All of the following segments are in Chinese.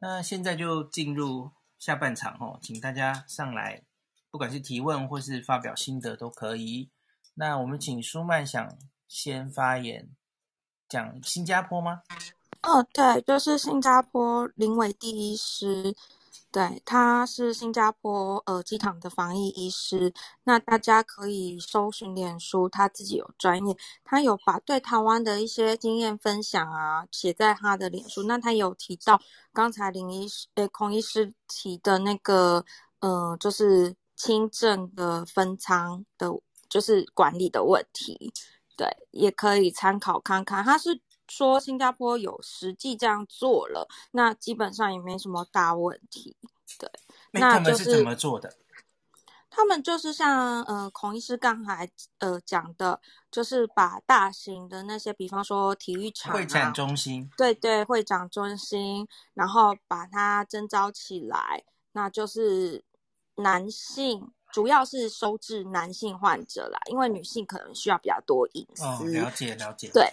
那现在就进入下半场哦，请大家上来，不管是提问或是发表心得都可以。那我们请舒曼想先发言，讲新加坡吗？哦，对，就是新加坡林伟第一师。对，他是新加坡呃机场的防疫医师，那大家可以搜寻脸书，他自己有专业，他有把对台湾的一些经验分享啊写在他的脸书。那他有提到刚才林医师呃孔医师提的那个呃就是轻症的分仓的，就是管理的问题，对，也可以参考看看。他是。说新加坡有实际这样做了，那基本上也没什么大问题。对，那、就是、他们是怎么做的？他们就是像呃孔医师刚才呃讲的，就是把大型的那些，比方说体育场、啊、会展中心，对对，会展中心，然后把它征召起来，那就是男性，主要是收治男性患者啦，因为女性可能需要比较多隐私。哦，了解了解。对，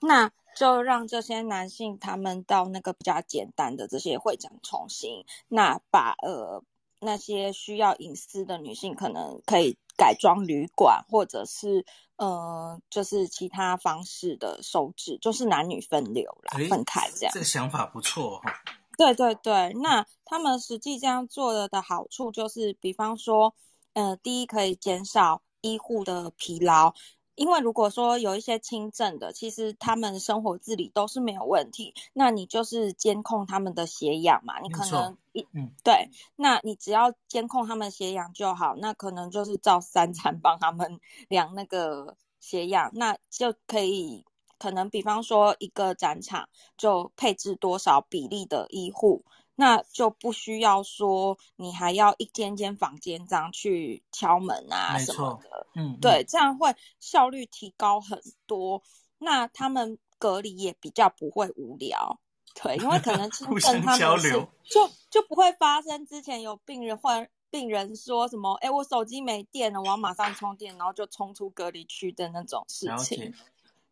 那。就让这些男性他们到那个比较简单的这些会展中心，那把呃那些需要隐私的女性可能可以改装旅馆，或者是呃就是其他方式的收治，就是男女分流来分开这样。这个想法不错哈。对对对，那他们实际这样做了的好处就是，比方说，呃，第一可以减少医护的疲劳。因为如果说有一些轻症的，其实他们生活自理都是没有问题，那你就是监控他们的血氧嘛，你可能一嗯对，那你只要监控他们血氧就好，那可能就是照三餐帮他们 量那个血氧，那就可以可能比方说一个展场就配置多少比例的医护。那就不需要说，你还要一间间房间这样去敲门啊什么的，嗯，嗯，对，这样会效率提高很多。那他们隔离也比较不会无聊，对，因为可能轻症 他们是就就不会发生之前有病人患病人说什么，哎，我手机没电了，我要马上充电，然后就冲出隔离区的那种事情。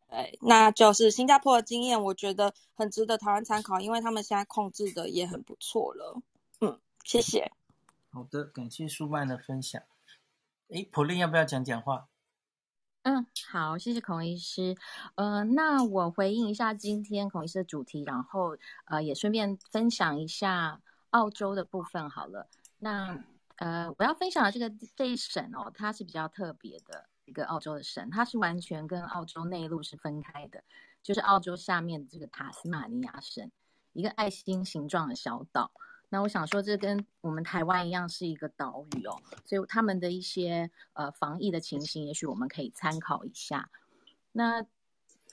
对，那就是新加坡的经验，我觉得很值得台湾参考，因为他们现在控制的也很不错了。嗯，谢谢。好的，感谢舒曼的分享。诶，普令要不要讲讲话？嗯，好，谢谢孔医师。呃，那我回应一下今天孔医师的主题，然后呃，也顺便分享一下澳洲的部分好了。那呃，我要分享的这个这一省哦，它是比较特别的。一个澳洲的省，它是完全跟澳洲内陆是分开的，就是澳洲下面的这个塔斯马尼亚省，一个爱心形状的小岛。那我想说，这跟我们台湾一样是一个岛屿哦，所以他们的一些呃防疫的情形，也许我们可以参考一下。那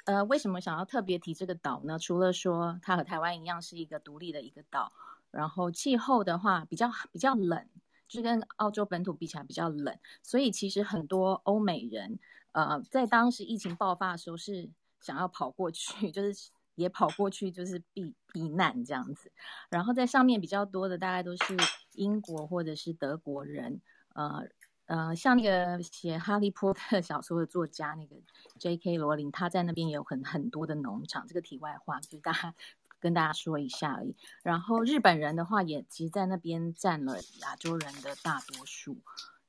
呃，为什么想要特别提这个岛呢？除了说它和台湾一样是一个独立的一个岛，然后气候的话比较比较冷。是跟澳洲本土比起来比较冷，所以其实很多欧美人，呃，在当时疫情爆发的时候是想要跑过去，就是也跑过去，就是避避难这样子。然后在上面比较多的大概都是英国或者是德国人，呃呃，像那个写《哈利波特》小说的作家那个 J.K. 罗琳，他在那边有很很多的农场。这个题外话就是大家。跟大家说一下而已。然后日本人的话，也其实在那边占了亚洲人的大多数，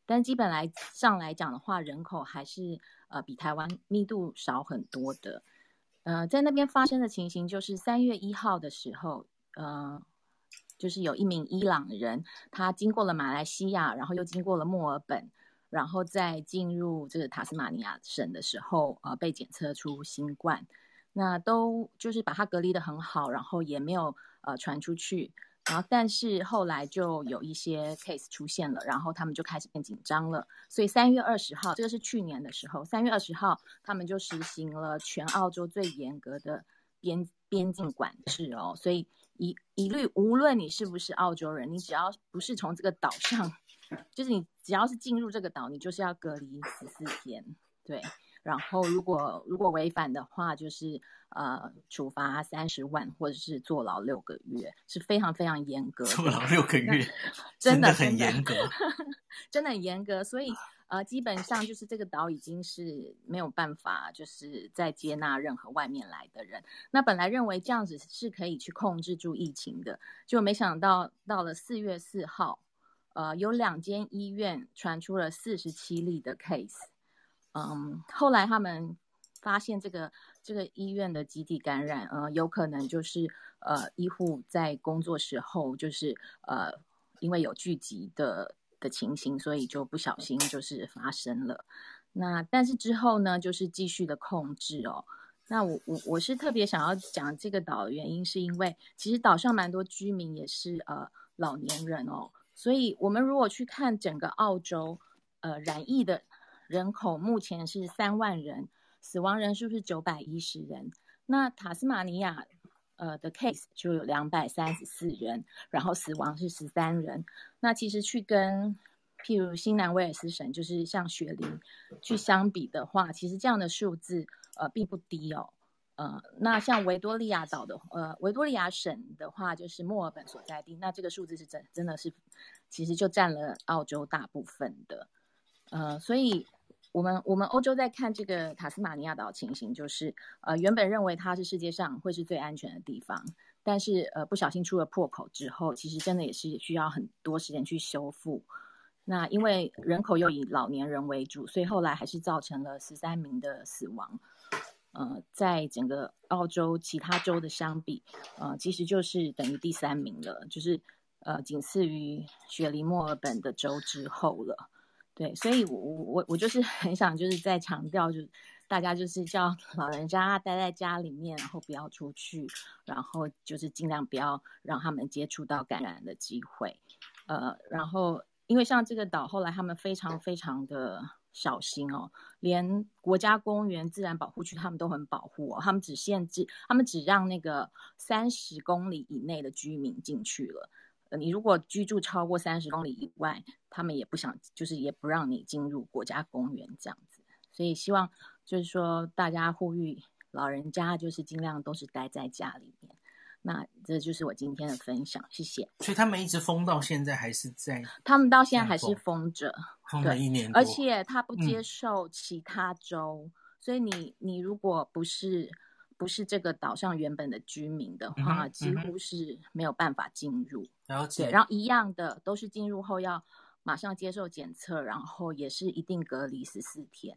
但基本来上来讲的话，人口还是呃比台湾密度少很多的。呃，在那边发生的情形就是三月一号的时候，呃，就是有一名伊朗人，他经过了马来西亚，然后又经过了墨尔本，然后再进入这个塔斯马尼亚省的时候，呃，被检测出新冠。那都就是把它隔离得很好，然后也没有呃传出去，然后但是后来就有一些 case 出现了，然后他们就开始变紧张了。所以三月二十号，这个是去年的时候，三月二十号他们就实行了全澳洲最严格的边边境管制哦。所以一一律无论你是不是澳洲人，你只要不是从这个岛上，就是你只要是进入这个岛，你就是要隔离十四天。对。然后如果如果违反的话，就是呃处罚三十万或者是坐牢六个月，是非常非常严格。坐牢六个月，真的，真的很严格，真的很严格，所以。呃，基本上就是这个岛已经是没有办法，就是再接纳任何外面来的人。那本来认为这样子是可以去控制住疫情的，就没想到到了四月四号，呃，有两间医院传出了四十七例的 case。嗯，后来他们发现这个这个医院的集体感染，呃，有可能就是呃医护在工作时候就是呃因为有聚集的。的情形，所以就不小心就是发生了。那但是之后呢，就是继续的控制哦。那我我我是特别想要讲这个岛的原因，是因为其实岛上蛮多居民也是呃老年人哦。所以我们如果去看整个澳洲，呃染疫的人口目前是三万人，死亡人数是九百一十人。那塔斯马尼亚。呃的 case 就有两百三十四人，然后死亡是十三人。那其实去跟譬如新南威尔斯省，就是像雪梨去相比的话，其实这样的数字呃并不低哦。呃，那像维多利亚岛的呃维多利亚省的话，就是墨尔本所在地，那这个数字是真真的是其实就占了澳洲大部分的。呃，所以。我们我们欧洲在看这个塔斯马尼亚岛情形，就是呃原本认为它是世界上会是最安全的地方，但是呃不小心出了破口之后，其实真的也是需要很多时间去修复。那因为人口又以老年人为主，所以后来还是造成了十三名的死亡。呃，在整个澳洲其他州的相比，呃其实就是等于第三名了，就是呃仅次于雪梨、墨尔本的州之后了。对，所以我，我我我就是很想，就是在强调，就是大家就是叫老人家待在家里面，然后不要出去，然后就是尽量不要让他们接触到感染的机会。呃，然后因为像这个岛，后来他们非常非常的小心哦，连国家公园、自然保护区他们都很保护哦，他们只限制，他们只让那个三十公里以内的居民进去了。你如果居住超过三十公里以外，他们也不想，就是也不让你进入国家公园这样子。所以希望就是说，大家呼吁老人家就是尽量都是待在家里面。那这就是我今天的分享，谢谢。所以他们一直封到现在还是在？他们到现在还是封着，封了一年。而且他不接受其他州，嗯、所以你你如果不是。不是这个岛上原本的居民的话，嗯、几乎是没有办法进入。了解。然后一样的，都是进入后要马上接受检测，然后也是一定隔离十四天。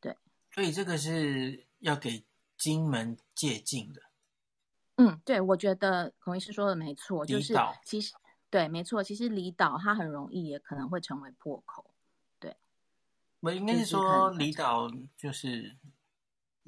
对。所以这个是要给金门借镜的。嗯，对，我觉得孔医师说的没错，就是其实对，没错，其实离岛它很容易也可能会成为破口。对。我应该是说离岛就是。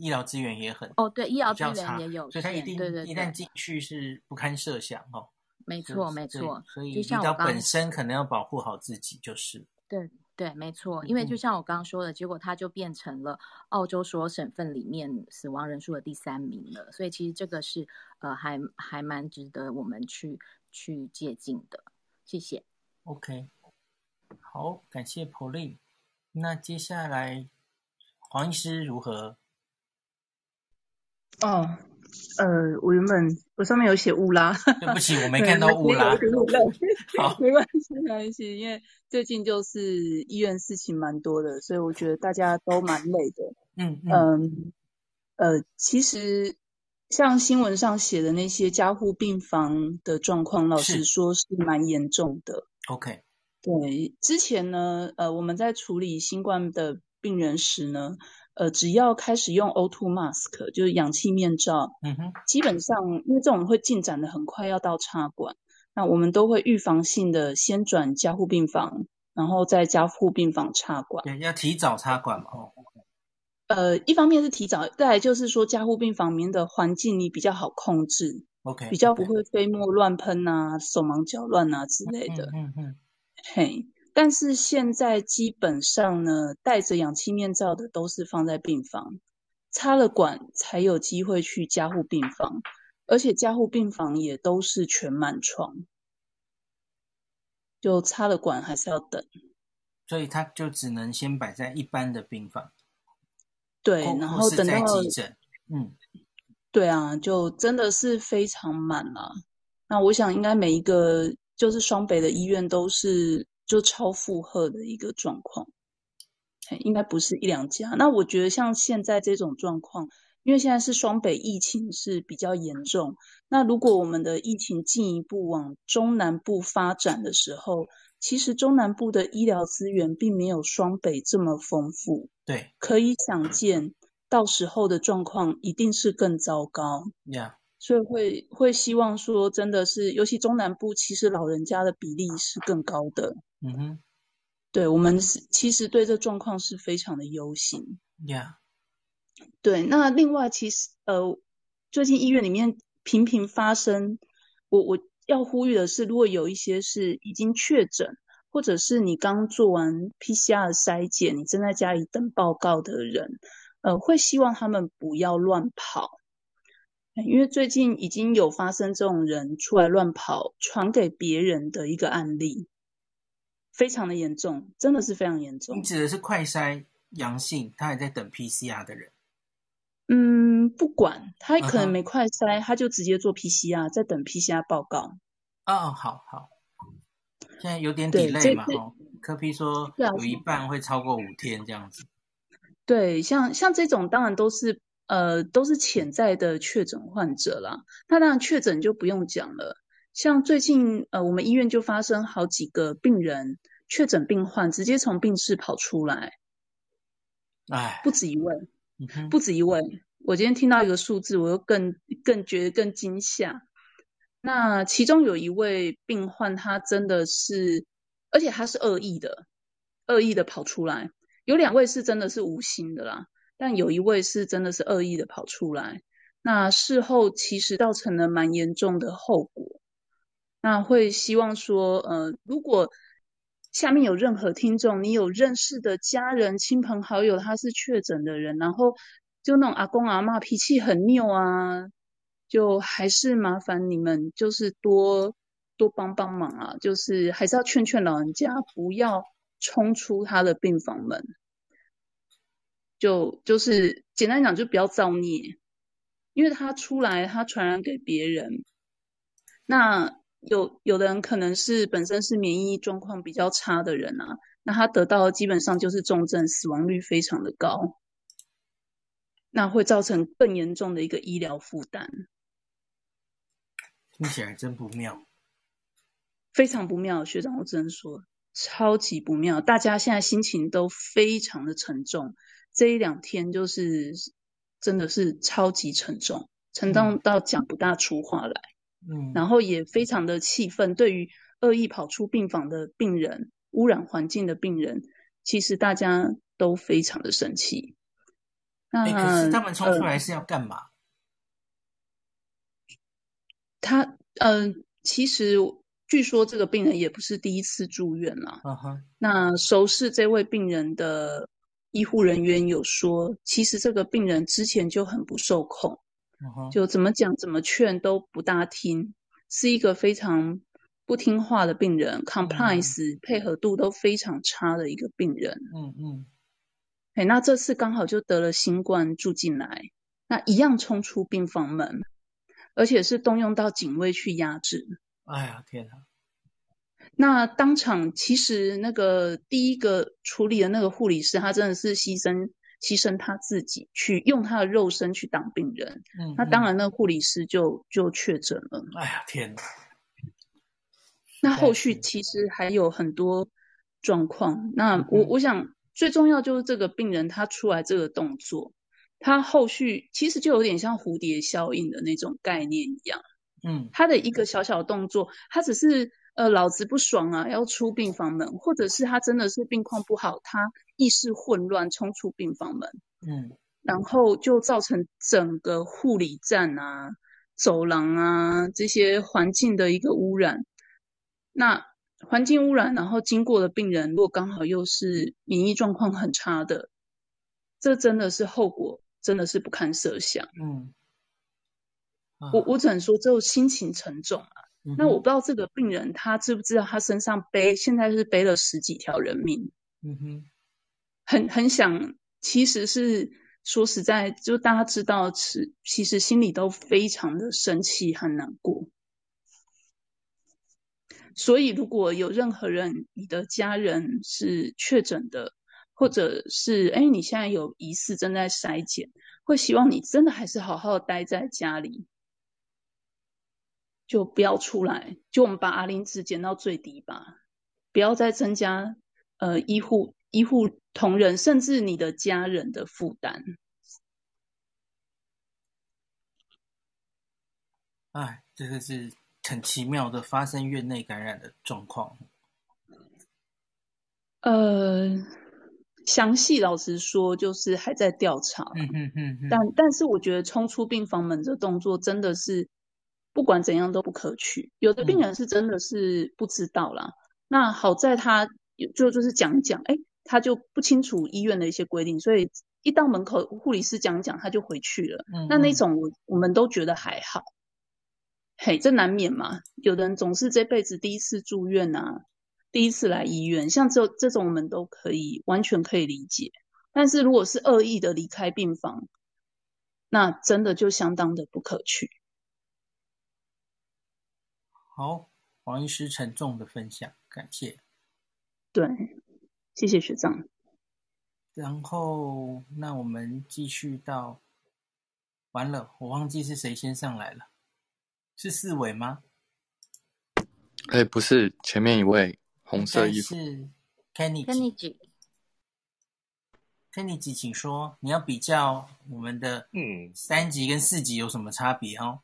医疗资源也很哦，对，医疗资源也有，所以他一定对对对，一旦进去是不堪设想哦。没错，没错。所以，医疗本身可能要保护好自己，就是。对对，没错。因为就像我刚刚说的，结果他就变成了澳洲所有省份里面死亡人数的第三名了。所以其实这个是呃，还还蛮值得我们去去借鉴的。谢谢。OK，好，感谢 Pauline。那接下来黄医师如何？哦，呃，我原本我上面有写乌拉，对不起，我没看到乌拉。好，没关系，没关系，因为最近就是医院事情蛮多的，所以我觉得大家都蛮累的。嗯嗯，嗯，呃，其实像新闻上写的那些加护病房的状况，老实说是蛮严重的。OK，对，之前呢，呃，我们在处理新冠的病人时呢。呃，只要开始用 O2 mask，就是氧气面罩，嗯哼，基本上因为这种会进展的很快，要到插管，那我们都会预防性的先转加护病房，然后再加护病房插管。对，要提早插管嘛。哦。呃，一方面是提早，再来就是说加护病房里面的环境你比较好控制，OK，比较不会飞沫乱喷啊、手忙脚乱啊之类的。嗯嗯。嘿。但是现在基本上呢，戴着氧气面罩的都是放在病房，插了管才有机会去加护病房，而且加护病房也都是全满床，就插了管还是要等，所以他就只能先摆在一般的病房。对，然后等到急诊，嗯，对啊，就真的是非常满了。那我想应该每一个就是双北的医院都是就超负荷的一个状况，应该不是一两家。那我觉得像现在这种状况。因为现在是双北疫情是比较严重，那如果我们的疫情进一步往中南部发展的时候，其实中南部的医疗资源并没有双北这么丰富。对，可以想见，到时候的状况一定是更糟糕。Yeah. 所以会会希望说，真的是，尤其中南部，其实老人家的比例是更高的。嗯哼，对，我们是其实对这状况是非常的忧心。Yeah. 对，那另外其实呃，最近医院里面频频发生，我我要呼吁的是，如果有一些是已经确诊，或者是你刚做完 PCR 筛检，你正在家里等报告的人，呃，会希望他们不要乱跑，因为最近已经有发生这种人出来乱跑，传给别人的一个案例，非常的严重，真的是非常严重。你指的是快筛阳性，他还在等 PCR 的人？嗯，不管他可能没快筛，uh -huh. 他就直接做 PCR，在等 PCR 报告。哦、oh，好好，现在有点 delay 嘛，哦，柯 P 说有一半会超过五天这样子。对，像像这种当然都是呃都是潜在的确诊患者啦。那当然确诊就不用讲了，像最近呃我们医院就发生好几个病人确诊病患直接从病室跑出来，哎，不止一位。不止一位，我今天听到一个数字，我又更更觉得更惊吓。那其中有一位病患，他真的是，而且他是恶意的，恶意的跑出来。有两位是真的是无心的啦，但有一位是真的是恶意的跑出来。那事后其实造成了蛮严重的后果。那会希望说，呃，如果下面有任何听众，你有认识的家人、亲朋好友，他是确诊的人，然后就那种阿公阿嬷脾气很拗啊，就还是麻烦你们，就是多多帮帮忙啊，就是还是要劝劝老人家不要冲出他的病房门，就就是简单讲，就不要造孽，因为他出来，他传染给别人，那。有有的人可能是本身是免疫状况比较差的人啊，那他得到的基本上就是重症，死亡率非常的高，那会造成更严重的一个医疗负担。听起来真不妙，非常不妙，学长，我只能说超级不妙。大家现在心情都非常的沉重，这一两天就是真的是超级沉重，沉重到讲不大出话来。嗯，然后也非常的气愤，对于恶意跑出病房的病人、污染环境的病人，其实大家都非常的生气。那可是他们冲出来是要干嘛？呃、他呃，其实据说这个病人也不是第一次住院了。那熟识这位病人的医护人员有说，其实这个病人之前就很不受控。就怎么讲怎么劝都不大听，是一个非常不听话的病人，嗯，compliance 配合度都非常差的一个病人。嗯嗯。哎，那这次刚好就得了新冠住进来，那一样冲出病房门，而且是动用到警卫去压制。哎呀天哪！那当场其实那个第一个处理的那个护理师，他真的是牺牲。牺牲他自己去用他的肉身去挡病人，嗯，那当然，那护理师就就确诊了。哎呀，天哪！那后续其实还有很多状况。那我、嗯、我想最重要就是这个病人他出来这个动作，他后续其实就有点像蝴蝶效应的那种概念一样。嗯，他的一个小小动作，他只是。呃，老子不爽啊，要出病房门，或者是他真的是病况不好，他意识混乱冲出病房门，嗯，然后就造成整个护理站啊、走廊啊这些环境的一个污染。那环境污染，然后经过的病人，如果刚好又是免疫状况很差的，这真的是后果，真的是不堪设想。嗯，啊、我我只能说，就心情沉重啊。那我不知道这个病人他知不知道他身上背现在是背了十几条人命，嗯哼，很很想其实是说实在，就大家知道，是其实心里都非常的生气和难过。所以，如果有任何人，你的家人是确诊的，或者是哎，你现在有疑似正在筛检，会希望你真的还是好好待在家里，就不要出来，就我们把 R 零值减到最低吧，不要再增加呃医护医护同仁甚至你的家人的负担。哎，这个是。很奇妙的发生院内感染的状况。呃，详细老实说，就是还在调查。嗯嗯嗯。但但是，我觉得冲出病房门这动作真的是不管怎样都不可取。有的病人是真的是不知道啦。嗯、那好在他就就是讲一讲，哎，他就不清楚医院的一些规定，所以一到门口护理师讲一讲，他就回去了。那那种我我们都觉得还好。嘿，这难免嘛。有的人总是这辈子第一次住院啊，第一次来医院，像这这种我们都可以完全可以理解。但是如果是恶意的离开病房，那真的就相当的不可取。好，黄医师沉重的分享，感谢。对，谢谢学长。然后，那我们继续到，完了，我忘记是谁先上来了。是四伟吗？哎、欸，不是，前面一位红色衣服是 Kenny，Kenny Kenny 请说，你要比较我们的嗯三级跟四级有什么差别哦？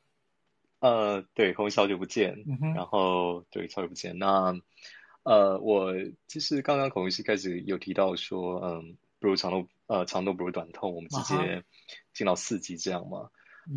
呃，对，红衣好久不见，嗯、然后对，好久不见。那呃，我其实刚刚孔医师开始有提到说，嗯，不如长痛，呃，长痛不如短痛，我们直接进到四级这样嘛？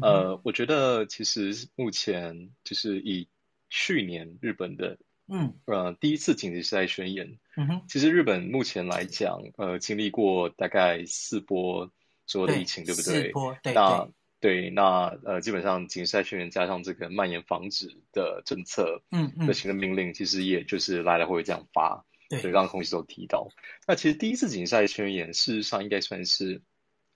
呃，我觉得其实目前就是以去年日本的，嗯，呃，第一次紧急事态宣言，嗯哼，其实日本目前来讲，呃，经历过大概四波左右的疫情，对，对不对？四波，对，那对，那呃，基本上紧急事态宣言加上这个蔓延防止的政策，嗯嗯，的行政命令，其实也就是来来回回这样发，对，对，刚刚空气都提到，那其实第一次紧急事态宣言，事实上应该算是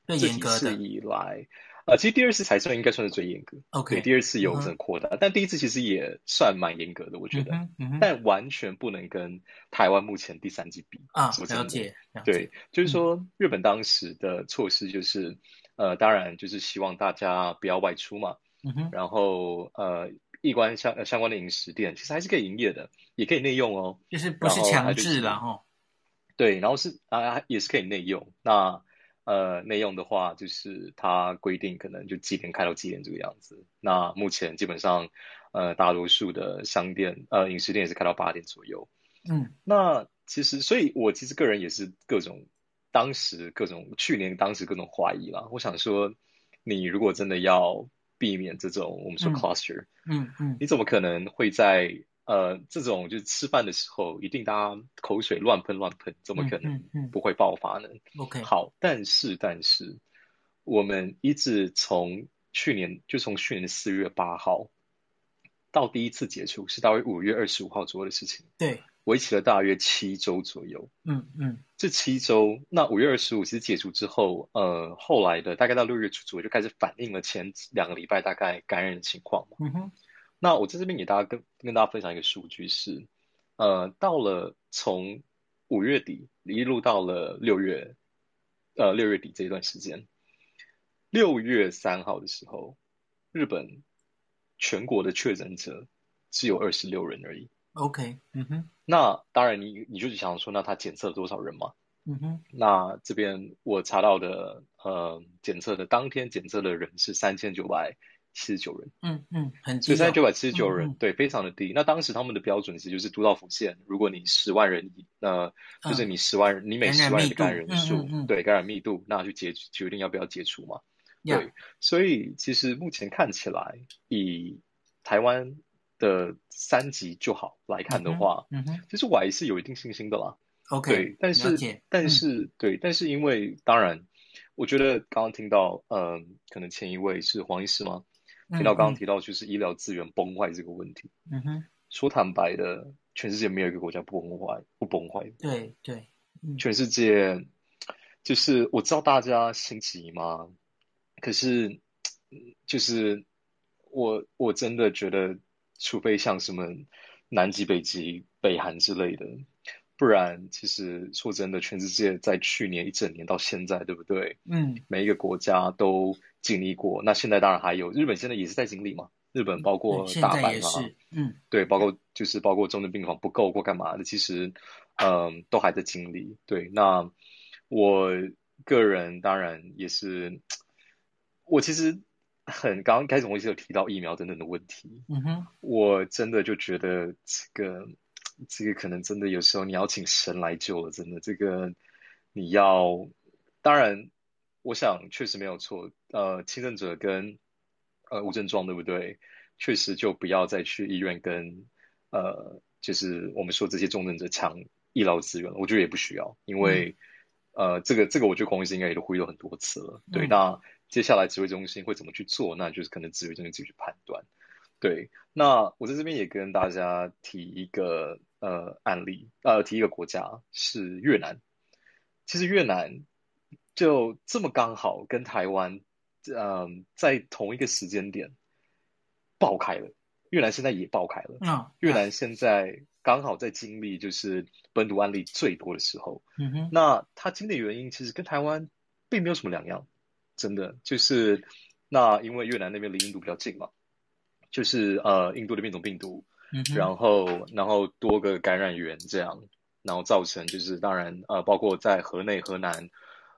最严格的以来。啊，其实第二次才算应该算是最严格。OK，第二次有可能扩大，uh. 但第一次其实也算蛮严格的，我觉得。Uh. 但完全不能跟台湾目前第三季比啊。Uh. 了解。了解。对，就是说日本当时的措施就是，uh. 呃，当然就是希望大家不要外出嘛。嗯哼、uh。然后呃，一关相相关的饮食店其实还是可以营业的，也可以内用哦。就是不是强制了哈。对，然后是啊，也是可以内用。那。呃，内用的话，就是它规定可能就几点开到几点这个样子。那目前基本上，呃，大多数的商店、呃，饮食店也是开到八点左右。嗯，那其实，所以我其实个人也是各种，当时各种去年当时各种怀疑啦。我想说，你如果真的要避免这种我们说 cluster，嗯嗯，你怎么可能会在？呃，这种就是吃饭的时候，一定大家口水乱喷乱喷，怎么可能不会爆发呢？嗯嗯嗯、OK，好，但是但是，我们一直从去年就从去年的四月八号到第一次解除，是大约五月二十五号左右的事情。对，维持了大约七周左右。嗯嗯，嗯这七周，那五月二十五其实解除之后，呃，后来的大概到六月初左右就开始反映了前两个礼拜大概感染的情况嘛。嗯哼。那我在这边给大家跟跟大家分享一个数据是，呃，到了从五月底一路到了六月，呃，六月底这一段时间，六月三号的时候，日本全国的确诊者只有二十六人而已。OK，嗯哼。那当然你，你你就是想说，那他检测了多少人嘛？嗯哼。那这边我查到的，呃，检测的当天检测的人是三千九百。七十九人，嗯嗯，很以三千九百七十九人，对，非常的低。那当时他们的标准其实就是都道府县，如果你十万人，呃，就是你十万人，嗯、你每十万人的感染人数，对，感染密度，那去决决定要不要解除嘛？嗯、对，所以其实目前看起来，以台湾的三级就好来看的话，嗯哼，其实我还是有一定信心的啦。OK，对，但是但是、嗯、对，但是因为当然，我觉得刚刚听到，嗯、呃，可能前一位是黄医师吗？听到刚刚提到就是医疗资源崩坏这个问题，嗯哼，说坦白的，全世界没有一个国家不崩坏，不崩坏。对对，全世界就是我知道大家心急嘛？可是，就是我我真的觉得，除非像什么南极、北极、北韩之类的，不然其实说真的，全世界在去年一整年到现在，对不对？嗯，每一个国家都经历过。那现在当然还有日本，现在也是在经历嘛。日本包括大阪嘛，嗯，对，包括就是包括重症病房不够或干嘛的，其实嗯都还在经历。对，那我个人当然也是。我其实很刚刚开始，我也是有提到疫苗等等的问题。嗯哼，我真的就觉得这个这个可能真的有时候你要请神来救了，真的这个你要当然，我想确实没有错。呃，轻症者跟呃无症状对不对？确实就不要再去医院跟呃就是我们说这些重症者抢医疗资源了。我觉得也不需要，因为、嗯、呃这个这个我觉得孔医师应该也都呼吁了很多次了。对，嗯、那。接下来指挥中心会怎么去做？那就是可能指挥中心自己去判断。对，那我在这边也跟大家提一个呃案例，呃提一个国家是越南。其实越南就这么刚好跟台湾，嗯、呃，在同一个时间点爆开了。越南现在也爆开了。嗯，越南现在刚好在经历就是本土案例最多的时候。嗯哼，那它经历的原因其实跟台湾并没有什么两样。真的就是，那因为越南那边离印度比较近嘛，就是呃印度的变种病毒，嗯，然后然后多个感染源这样，然后造成就是当然呃包括在河内河南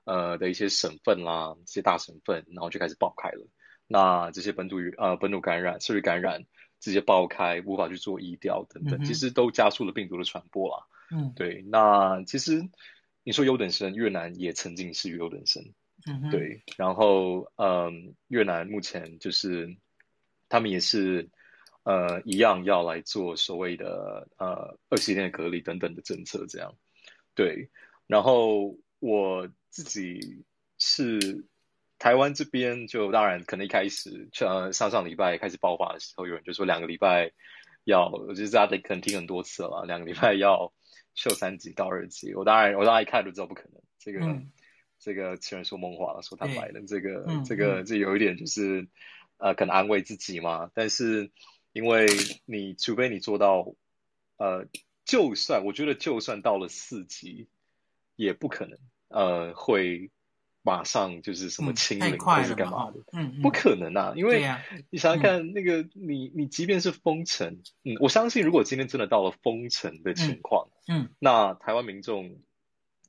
呃的一些省份啦，这些大省份，然后就开始爆开了。那这些本土呃本土感染、社区感染直接爆开，无法去做医调等等，嗯，其实都加速了病毒的传播啦。嗯，对。那其实你说优等生，越南也曾经是优等生。嗯，对，然后嗯，越南目前就是他们也是呃一样要来做所谓的呃二十一天的隔离等等的政策，这样对。然后我自己是台湾这边，就当然可能一开始呃上上礼拜开始爆发的时候，有人就说两个礼拜要，我觉得大家得可能听很多次了，两个礼拜要秀三级到二级。我当然我当然一看就知道不可能，这个。嗯这个虽然说梦话了，说坦白的，这个、嗯、这个这有一点就是、嗯，呃，可能安慰自己嘛。但是，因为你除非你做到，呃，就算我觉得就算到了四级，也不可能，呃，会马上就是什么清零或是干嘛的，嗯，嗯，不可能啊。因为你想想看，嗯、那个你你即便是封城，嗯，我相信如果今天真的到了封城的情况，嗯，嗯那台湾民众，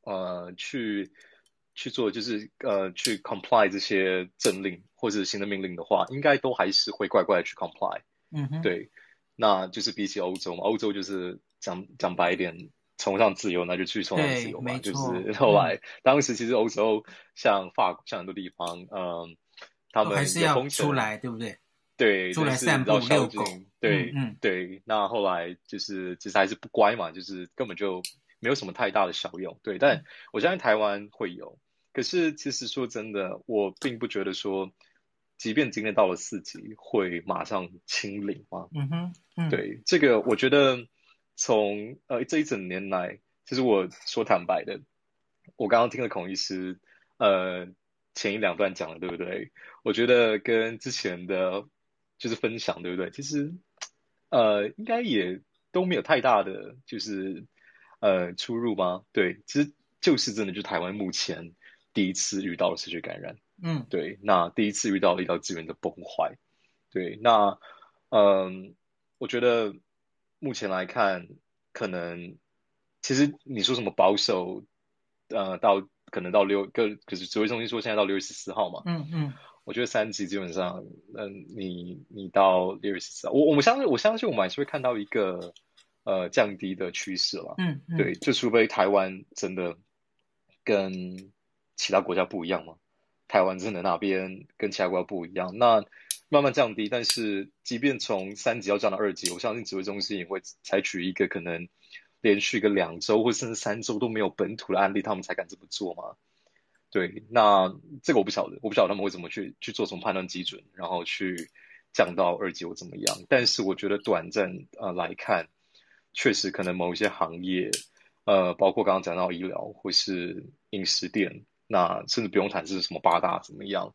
呃，去。去做就是呃去 comply 这些政令或者新的命令的话，应该都还是会乖乖的去 comply。嗯哼，对，那就是比起欧洲嘛，欧洲就是讲讲白一点，崇尚自由，那就去崇尚自由嘛。就是 后来、嗯、当时其实欧洲像法国像很多地方，嗯，他们还是要出来，对不对？对，出来散步遛狗。对，嗯，对。那后来就是其实还是不乖嘛，就是根本就没有什么太大的效用。对，但我相信台湾会有。可是，其实说真的，我并不觉得说，即便今天到了四级，会马上清零吗？嗯哼，嗯，对，这个我觉得从呃这一整年来，其实我说坦白的，我刚刚听了孔医师呃前一两段讲的，对不对？我觉得跟之前的就是分享，对不对？其实呃应该也都没有太大的就是呃出入吗？对，其实就是真的，就台湾目前。第一次遇到了社区感染，嗯，对，那第一次遇到了医疗资源的崩坏，对，那嗯，我觉得目前来看，可能其实你说什么保守，呃，到可能到六个，可是指挥中心说现在到六月十四号嘛，嗯嗯，我觉得三级基本上，嗯，你你到六月十四号，我我相信我相信我们还是会看到一个呃降低的趋势了，嗯嗯，对，就除非台湾真的跟其他国家不一样吗？台湾真的那边跟其他国家不一样，那慢慢降低。但是，即便从三级要降到二级，我相信指挥中心也会采取一个可能连续个两周或甚至三周都没有本土的案例，他们才敢这么做嘛。对，那这个我不晓得，我不晓得他们会怎么去去做什么判断基准，然后去降到二级或怎么样。但是，我觉得短暂呃来看，确实可能某一些行业，呃，包括刚刚讲到医疗或是饮食店。那甚至不用谈是什么八大怎么样，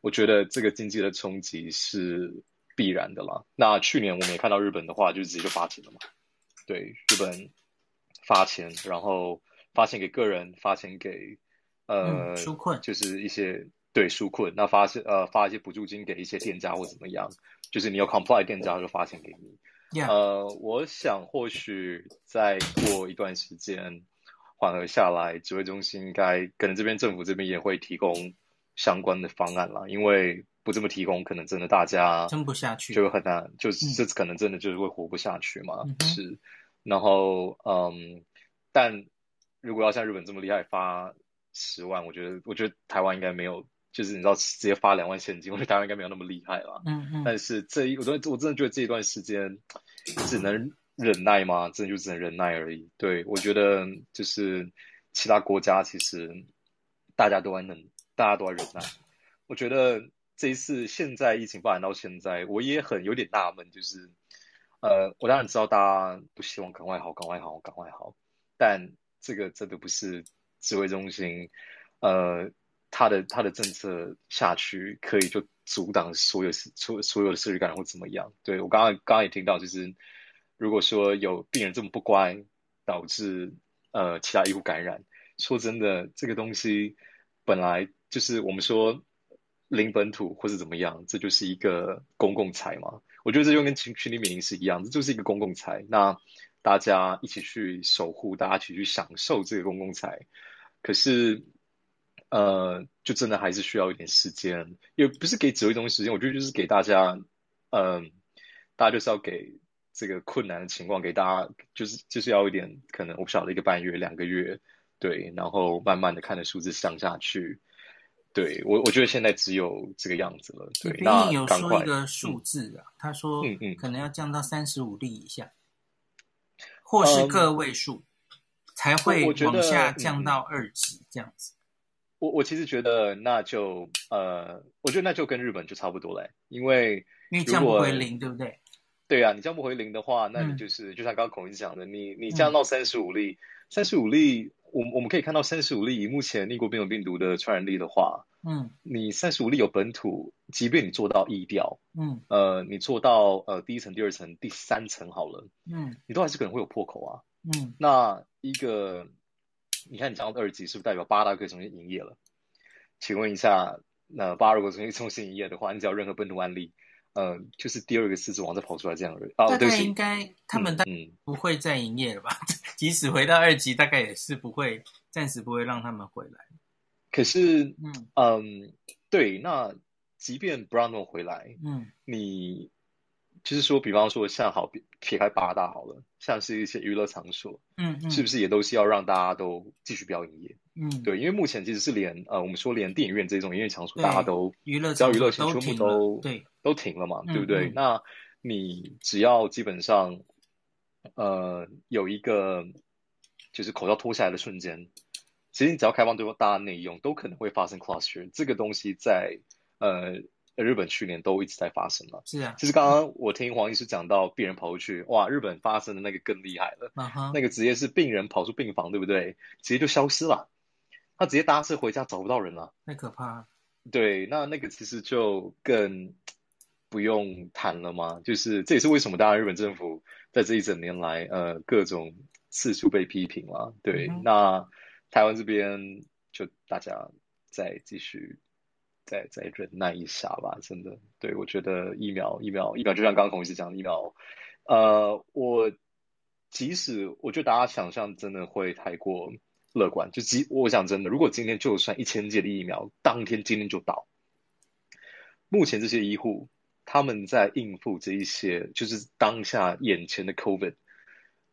我觉得这个经济的冲击是必然的啦。那去年我们也看到日本的话，就直接就发钱了嘛。对，日本发钱，然后发钱给个人，发钱给呃，纾困，就是一些对纾困，那发是呃发一些补助金给一些店家或怎么样，就是你有 comply 店家就发钱给你。呃，我想或许再过一段时间缓和下来，指挥中心应该可能这边政府这边也会提供相关的方案啦，因为不这么提供，可能真的大家撑不下去，就很难，就是这可能真的就是会活不下去嘛。嗯、是，然后嗯，但如果要像日本这么厉害发十万，我觉得我觉得台湾应该没有。就是你知道直接发两万现金，我觉得台湾应该没有那么厉害了。嗯嗯。但是这一，我真的我真的觉得这一段时间只能忍耐吗？真的就只能忍耐而已。对，我觉得就是其他国家其实大家都还能，大家都在忍耐。我觉得这一次现在疫情发展到现在，我也很有点纳闷，就是呃，我当然知道大家不希望赶快好，赶快好，赶快好，但这个真的不是指挥中心呃。他的他的政策下去，可以就阻挡所有所所有的社区感染或怎么样？对，我刚刚刚刚也听到，就是如果说有病人这么不乖，导致呃其他医护感染，说真的，这个东西本来就是我们说零本土或是怎么样，这就是一个公共财嘛。我觉得这就跟群群体免疫是一样，这就是一个公共财。那大家一起去守护，大家一起去享受这个公共财，可是。呃，就真的还是需要一点时间，也不是给指挥中心时间，我觉得就是给大家，嗯、大家就是要给这个困难的情况给大家，就是就是要一点可能我不晓得一个半月、两个月，对，然后慢慢的看着数字降下去，对我我觉得现在只有这个样子了。对，那有说一个数字啊，嗯、他说嗯嗯，可能要降到三十五例以下，嗯、或是个位数、嗯、才会往下降到二级这样子。我我其实觉得那就呃，我觉得那就跟日本就差不多嘞，因为因为降不回零，对不对？对啊，你降不回零的话，那你就是、嗯、就像刚刚孔医师讲的，你你降到三十五例，三十五例，我我们可以看到三十五例，以目前英国变种病毒的传染力的话，嗯，你三十五例有本土，即便你做到疫调，嗯，呃，你做到呃第一层、第二层、第三层好了，嗯，你都还是可能会有破口啊，嗯，那一个。你看，你讲到二级，是不是代表八大可以重新营业了？请问一下，那八如果重新重新营业的话，你只要任何本土案例，呃，就是第二个狮子王再跑出来这样而已。大概应该他们大不会再营业了吧？嗯嗯、即使回到二级，大概也是不会，暂时不会让他们回来。可是，嗯嗯，对，那即便不让他们回来，嗯，你。就是说，比方说，像好撇开八大好了，像是一些娱乐场所，嗯，嗯，是不是也都是要让大家都继续不要营业？嗯，对，因为目前其实是连呃，我们说连电影院这种音乐场所，大家都娱乐只要娱乐圈全部都对都停了嘛，对不对？嗯嗯，那你只要基本上呃有一个就是口罩脱下来的瞬间，其实你只要开放对大家内用，都可能会发生 cluster。这个东西在呃。日本去年都一直在发生了，是啊。其实刚刚我听黄医师讲到病人跑出去，哇，日本发生的那个更厉害了。Uh huh. 那个直接是病人跑出病房，对不对？直接就消失了，他直接搭车回家找不到人了，太可怕了。对，那那个其实就更不用谈了嘛。就是这也是为什么，大家日本政府在这一整年来，呃，各种次数被批评了。对，uh huh. 那台湾这边就大家再继续。再再忍耐一下吧，真的。对，我觉得疫苗疫苗疫苗，就像刚刚孔医师讲的疫苗，呃，我即使我觉得大家想象真的会太过乐观，就即我想真的，如果今天就算一千剂的疫苗，当天今天就到，目前这些医护他们在应付这一些就是当下眼前的 COVID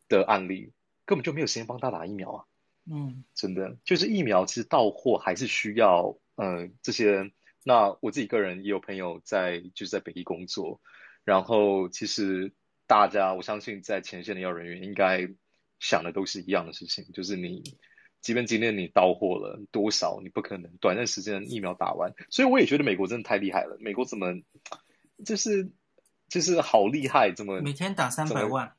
的案例，根本就没有时间帮他打疫苗啊。嗯，真的，就是疫苗其实到货还是需要呃这些。那我自己个人也有朋友在，就是在北医工作，然后其实大家我相信在前线的医疗人员应该想的都是一样的事情，就是你即便今天你到货了多少，你不可能短暂时间疫苗打完，所以我也觉得美国真的太厉害了，美国怎么就是就是好厉害，怎么每天打三百万？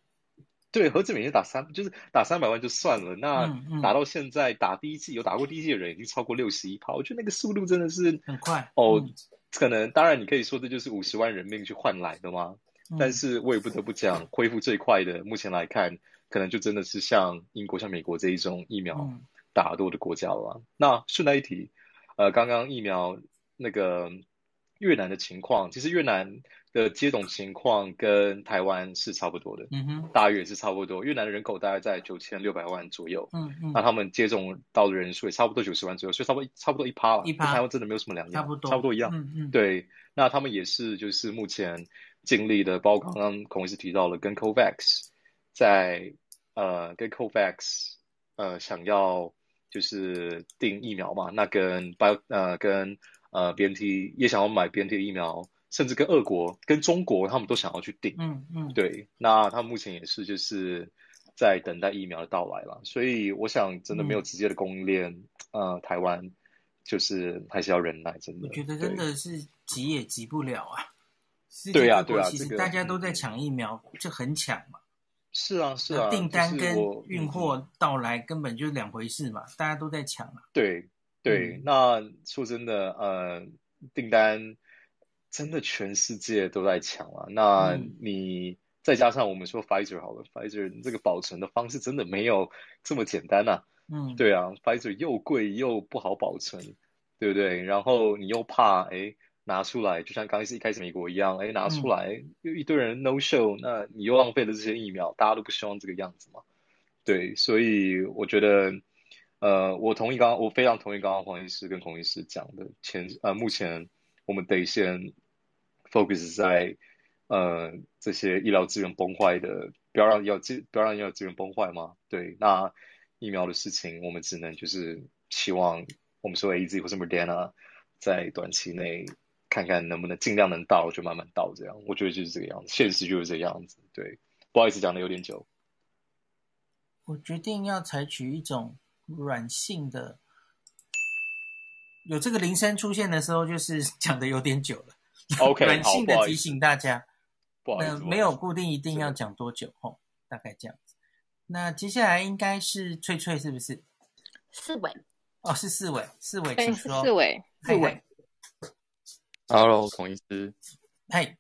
对，何志每天打三，就是打三百万就算了，那打到现在打第一季有打过第一季的人已经超过六十一趴，我觉得那个速度真的是很快哦。可能当然你可以说这就是五十万人命去换来的嘛，但是我也不得不讲，恢复最快的目前来看，可能就真的是像英国、像美国这一种疫苗打多的国家了。那顺带一提，呃，刚刚疫苗那个越南的情况，其实越南。的接种情况跟台湾是差不多的，嗯哼，大约是差不多。越南的人口大概在九千六百万左右，嗯嗯，那他们接种到的人数也差不多九十万左右，所以差不多差不多一趴了，一趴，跟台湾真的没有什么两样，差不多差不多一样，嗯嗯，对。那他们也是就是目前经历的，包括刚刚孔医师提到了跟 COVAX 在呃跟 COVAX 呃想要就是定疫苗嘛，那跟 Bio 呃跟呃 BNT 也想要买 BNT 的疫苗。甚至跟俄国、跟中国，他们都想要去订，嗯嗯，对，那他们目前也是就是在等待疫苗的到来了，所以我想真的没有直接的供应链，嗯、呃，台湾就是还是要忍耐，真的。我觉得真的是急也急不了啊，对呀对呀，其实大家都在抢疫苗，嗯、就很抢嘛。是啊是啊，订单跟运货到来根本就是两回事嘛，大家都在抢啊。对对，嗯、那说真的，呃，订单。真的全世界都在抢啊！那你再加上我们说 Pfizer 好了，嗯，Pfizer 这个保存的方式真的没有这么简单呐。嗯，对啊，Pfizer 又贵又不好保存，对不对？然后你又怕哎拿出来，就像刚才一开始美国一样，哎拿出来又一堆人 no show，那你又浪费了这些疫苗，大家都不希望这个样子嘛。对，所以我觉得，呃，我同意刚刚，我非常同意刚刚黄医师跟孔医师讲的，前呃目前。我们得先 focus 在呃这些医疗资源崩坏的，不要让医疗资不要让医疗资源崩坏嘛。对，那疫苗的事情，我们只能就是希望我们说 AZ 或者 Moderna 在短期内看看能不能尽量能到就慢慢到这样。我觉得就是这个样子，现实就是这个样子。对，不好意思讲的有点久。我决定要采取一种软性的。有这个铃声出现的时候，就是 讲的有点久了。OK，软性的提醒大家，不好意思，没有固定一定要讲多久吼，大概这样子。那接下来应该是翠翠，是不是？四位哦，是四位，四位，请说。四位，四位。Hello，孔医师。嗨，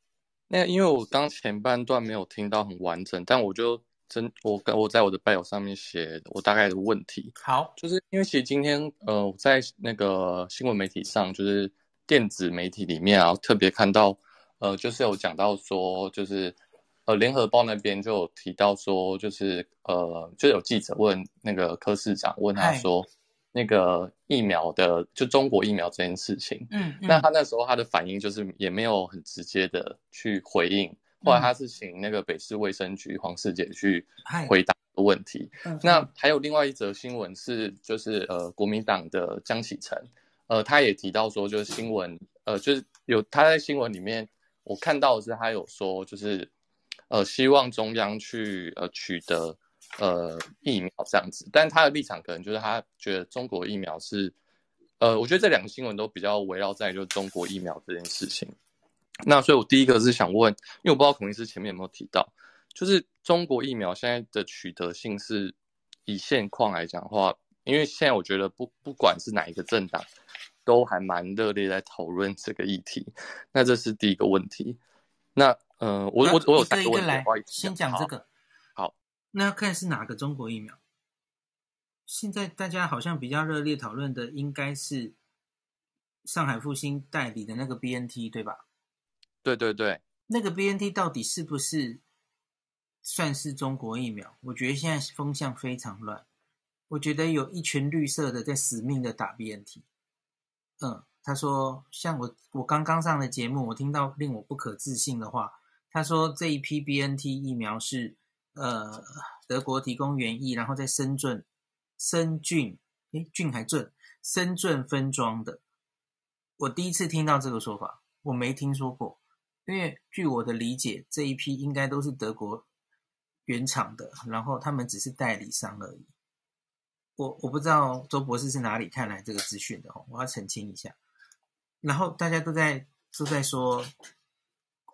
那因为我刚前半段没有听到很完整，但我就。真，我跟我在我的 bio 上面写我大概的问题。好，就是因为其实今天呃，我在那个新闻媒体上，就是电子媒体里面啊，特别看到呃，就是有讲到说，就是呃，联合报那边就有提到说，就是呃，就有记者问那个柯市长，问他说那个疫苗的，就中国疫苗这件事情。嗯，嗯，那他那时候他的反应就是也没有很直接的去回应。后来他是请那个北市卫生局黄世杰去回答的问题。那还有另外一则新闻是，就是呃国民党的江启臣，呃他也提到说，就是新闻呃就是有他在新闻里面我看到的是他有说，就是呃希望中央去呃取得呃疫苗这样子，但他的立场可能就是他觉得中国疫苗是呃我觉得这两个新闻都比较围绕在就是中国疫苗这件事情。那所以，我第一个是想问，因为我不知道孔医师前面有没有提到，就是中国疫苗现在的取得性是以现况来讲的话，因为现在我觉得不不管是哪一个政党，都还蛮热烈在讨论这个议题。那这是第一个问题。那呃，我我我有三个问题，来先讲这个。好，那要看是哪个中国疫苗。现在大家好像比较热烈讨论的，应该是上海复兴代理的那个 BNT，对吧？对对对，那个 BNT 到底是不是算是中国疫苗？我觉得现在风向非常乱。我觉得有一群绿色的在死命的打 BNT。嗯，他说，像我我刚刚上的节目，我听到令我不可置信的话。他说这一批 BNT 疫苗是呃德国提供原液，然后在深圳深圳诶俊还圳深圳分装的。我第一次听到这个说法，我没听说过。因为据我的理解，这一批应该都是德国原厂的，然后他们只是代理商而已。我我不知道周博士是哪里看来这个资讯的哦，我要澄清一下。然后大家都在都在说，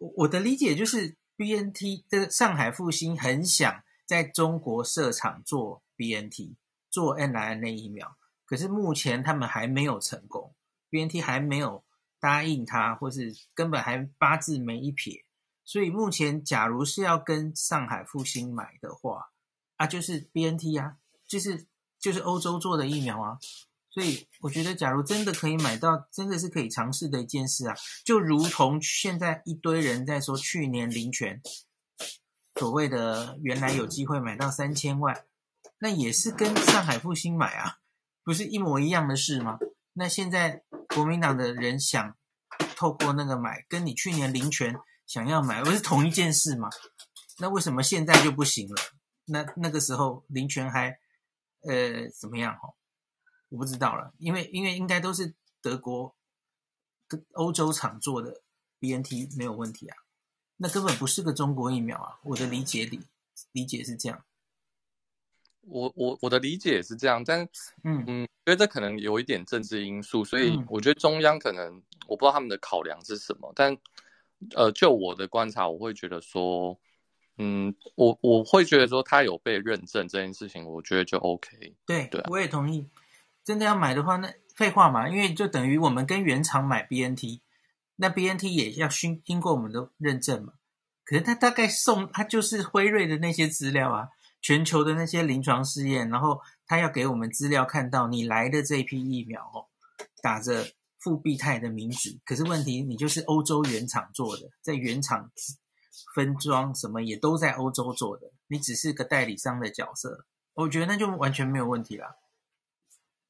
我我的理解就是 BNT 这个上海复星很想在中国设厂做 BNT，做 n r n a 疫苗，可是目前他们还没有成功，BNT 还没有答应他，或是根本还八字没一撇。所以目前，假如是要跟上海复星买的话，啊，就是 BNT 啊，就是就是欧洲做的疫苗啊。所以我觉得，假如真的可以买到，真的是可以尝试的一件事啊。就如同现在一堆人在说，去年林权所谓的原来有机会买到三千万，那也是跟上海复星买啊，不是一模一样的事吗？那现在国民党的人想透过那个买，跟你去年林权。想要买不是同一件事吗？那为什么现在就不行了？那那个时候林权还呃怎么样？哦，我不知道了，因为因为应该都是德国跟欧洲厂做的 BNT 没有问题啊，那根本不是个中国疫苗啊！我的理解里理解是这样。我我我的理解也是这样，但嗯嗯，因为这可能有一点政治因素，所以我觉得中央可能我不知道他们的考量是什么，但。呃，就我的观察，我会觉得说，嗯，我我会觉得说，他有被认证这件事情，我觉得就 OK。对对，我也同意。真的要买的话，那废话嘛，因为就等于我们跟原厂买 BNT，那 BNT 也要经经过我们的认证嘛。可是他大概送他就是辉瑞的那些资料啊，全球的那些临床试验，然后他要给我们资料，看到你来的这批疫苗哦，打着。复必泰的名字，可是问题你就是欧洲原厂做的，在原厂分装什么也都在欧洲做的，你只是个代理商的角色，我觉得那就完全没有问题啦。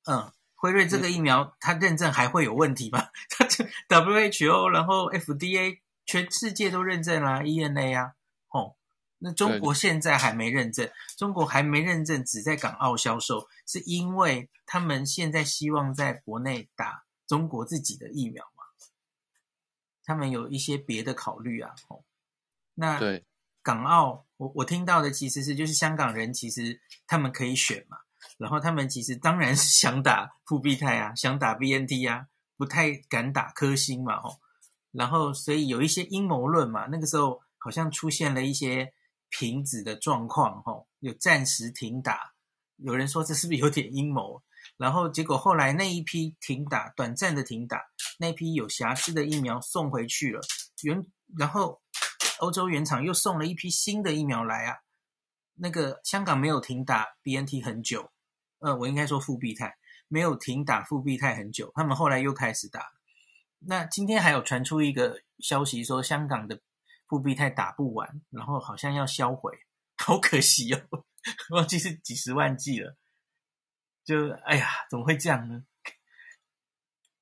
嗯，辉瑞这个疫苗它认证还会有问题吗？它就 WHO 然后 FDA 全世界都认证啦，EMA 啊，哦，那中国现在还没认证，中国还没认证，只在港澳销售，是因为他们现在希望在国内打。中国自己的疫苗嘛，他们有一些别的考虑啊。哦，那对港澳，我我听到的其实是，就是香港人其实他们可以选嘛，然后他们其实当然是想打复必泰啊，想打 BNT 啊，不太敢打科兴嘛。哦，然后所以有一些阴谋论嘛，那个时候好像出现了一些瓶子的状况，哦，有暂时停打，有人说这是不是有点阴谋？然后结果后来那一批停打，短暂的停打，那批有瑕疵的疫苗送回去了。原然后欧洲原厂又送了一批新的疫苗来啊。那个香港没有停打 BNT 很久，呃，我应该说复必泰没有停打复必泰很久，他们后来又开始打。那今天还有传出一个消息说，香港的复必太打不完，然后好像要销毁，好可惜哦，忘记是几十万剂了。就哎呀，怎么会这样呢？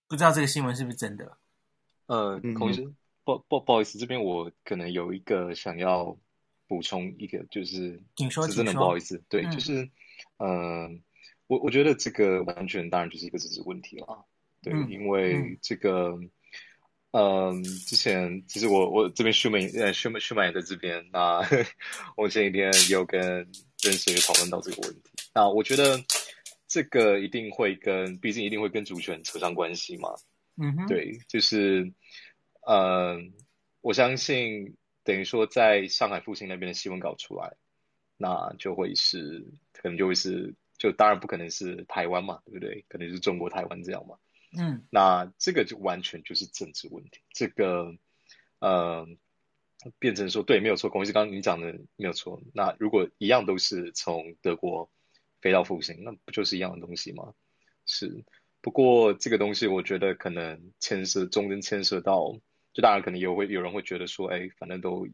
不知道这个新闻是不是真的？呃，孔医生，不不不好意思，这边我可能有一个想要补充一个，就是，请说，真的不好意思，对，嗯、就是，呃，我我觉得这个完全当然就是一个政治问题了，对，嗯、因为这个，嗯、呃，之前其实我我这边舒曼呃舒曼舒曼也在这边，那 我前几天有跟认识也讨论到这个问题，那我觉得。这个一定会跟，毕竟一定会跟主权扯上关系嘛。嗯哼，对，就是，嗯、呃，我相信等于说在上海复兴那边的新闻稿出来，那就会是，可能就会是，就当然不可能是台湾嘛，对不对？可能是中国台湾这样嘛。嗯，那这个就完全就是政治问题。这个，呃，变成说对，没有错，孔医师刚刚你讲的没有错。那如果一样都是从德国。飞到复兴，那不就是一样的东西吗？是，不过这个东西我觉得可能牵涉中间牵涉到，就当然可能有会有人会觉得说，哎，反正都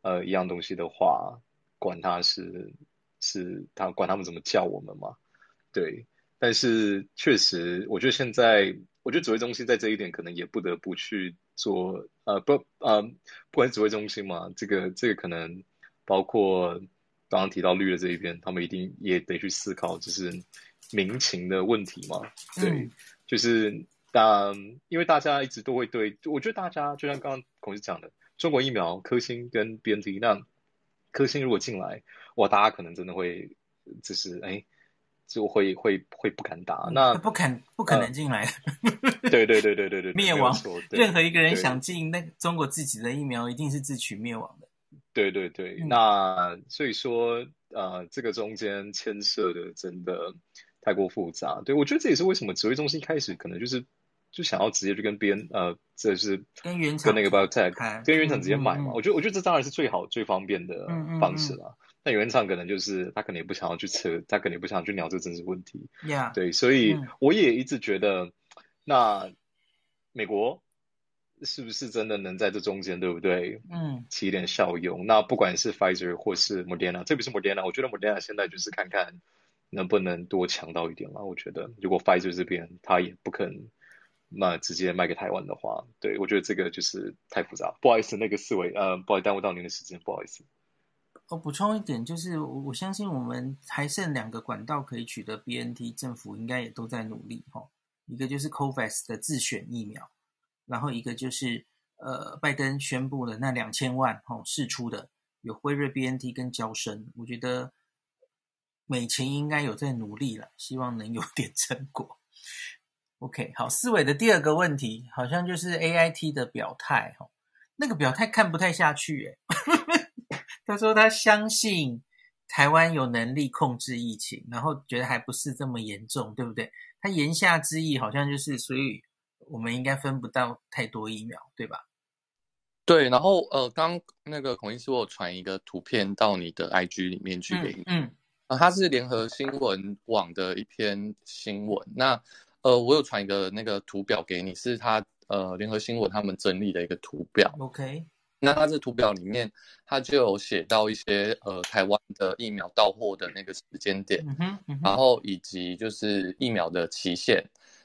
呃一样东西的话，管他是是他管他们怎么叫我们嘛，对。但是确实，我觉得现在我觉得指挥中心在这一点可能也不得不去做，呃不呃不管是指挥中心嘛，这个这个可能包括。刚刚提到绿的这一边，他们一定也得去思考，就是民情的问题嘛。对，嗯、就是当因为大家一直都会对，我觉得大家就像刚刚孔医师讲的，中国疫苗科兴跟 BNT，那科兴如果进来，哇，大家可能真的会就是哎，就会会会不敢打。那不肯不可能进来。呃、对，对对对对对对，灭亡。任何一个人想进那中国自己的疫苗，一定是自取灭亡的。对对对，嗯、那所以说呃，这个中间牵涉的真的太过复杂。对，我觉得这也是为什么指挥中心一开始可能就是就想要直接就跟别人呃，这是跟原厂跟那个 BioNTech 跟原厂直接买嘛。嗯嗯、我觉得我觉得这当然是最好最方便的方式了。那、原厂可能就是他可能也不想要去测，他可能也不想要去聊这政治问题。Yeah, 对，所以我也一直觉得，嗯、那美国。是不是真的能在这中间，对不对？嗯，起一点效用。那不管是 Pfizer 或是 Moderna，特别是 Moderna，我觉得 Moderna 现在就是看看能不能多强到一点嘛。我觉得如果 Pfizer 这边他也不肯那直接卖给台湾的话，对，我觉得这个就是太复杂。不好意思，那个思维呃，不好意思耽误到您的时间，不好意思。我补充一点，就是我我相信我们还剩两个管道可以取得 BNT，政府应该也都在努力哈。一个就是 COVAX 的自选疫苗。然后一个就是，呃，拜登宣布的那两千万哦释出的有辉瑞 BNT 跟娇生，我觉得美情应该有在努力了，希望能有点成果。OK，好，思维的第二个问题好像就是 AIT 的表态哈，那个表态看不太下去诶他说他相信台湾有能力控制疫情，然后觉得还不是这么严重，对不对？他言下之意好像就是所以。我们应该分不到太多疫苗，对吧？对，然后呃，刚那个孔医师，我有传一个图片到你的 IG 里面去给你，嗯，嗯啊，它是联合新闻网的一篇新闻。那呃，我有传一个那个图表给你，是他呃联合新闻他们整理的一个图表。OK，那它这图表里面，它就有写到一些呃台湾的疫苗到货的那个时间点，嗯嗯，然后以及就是疫苗的期限。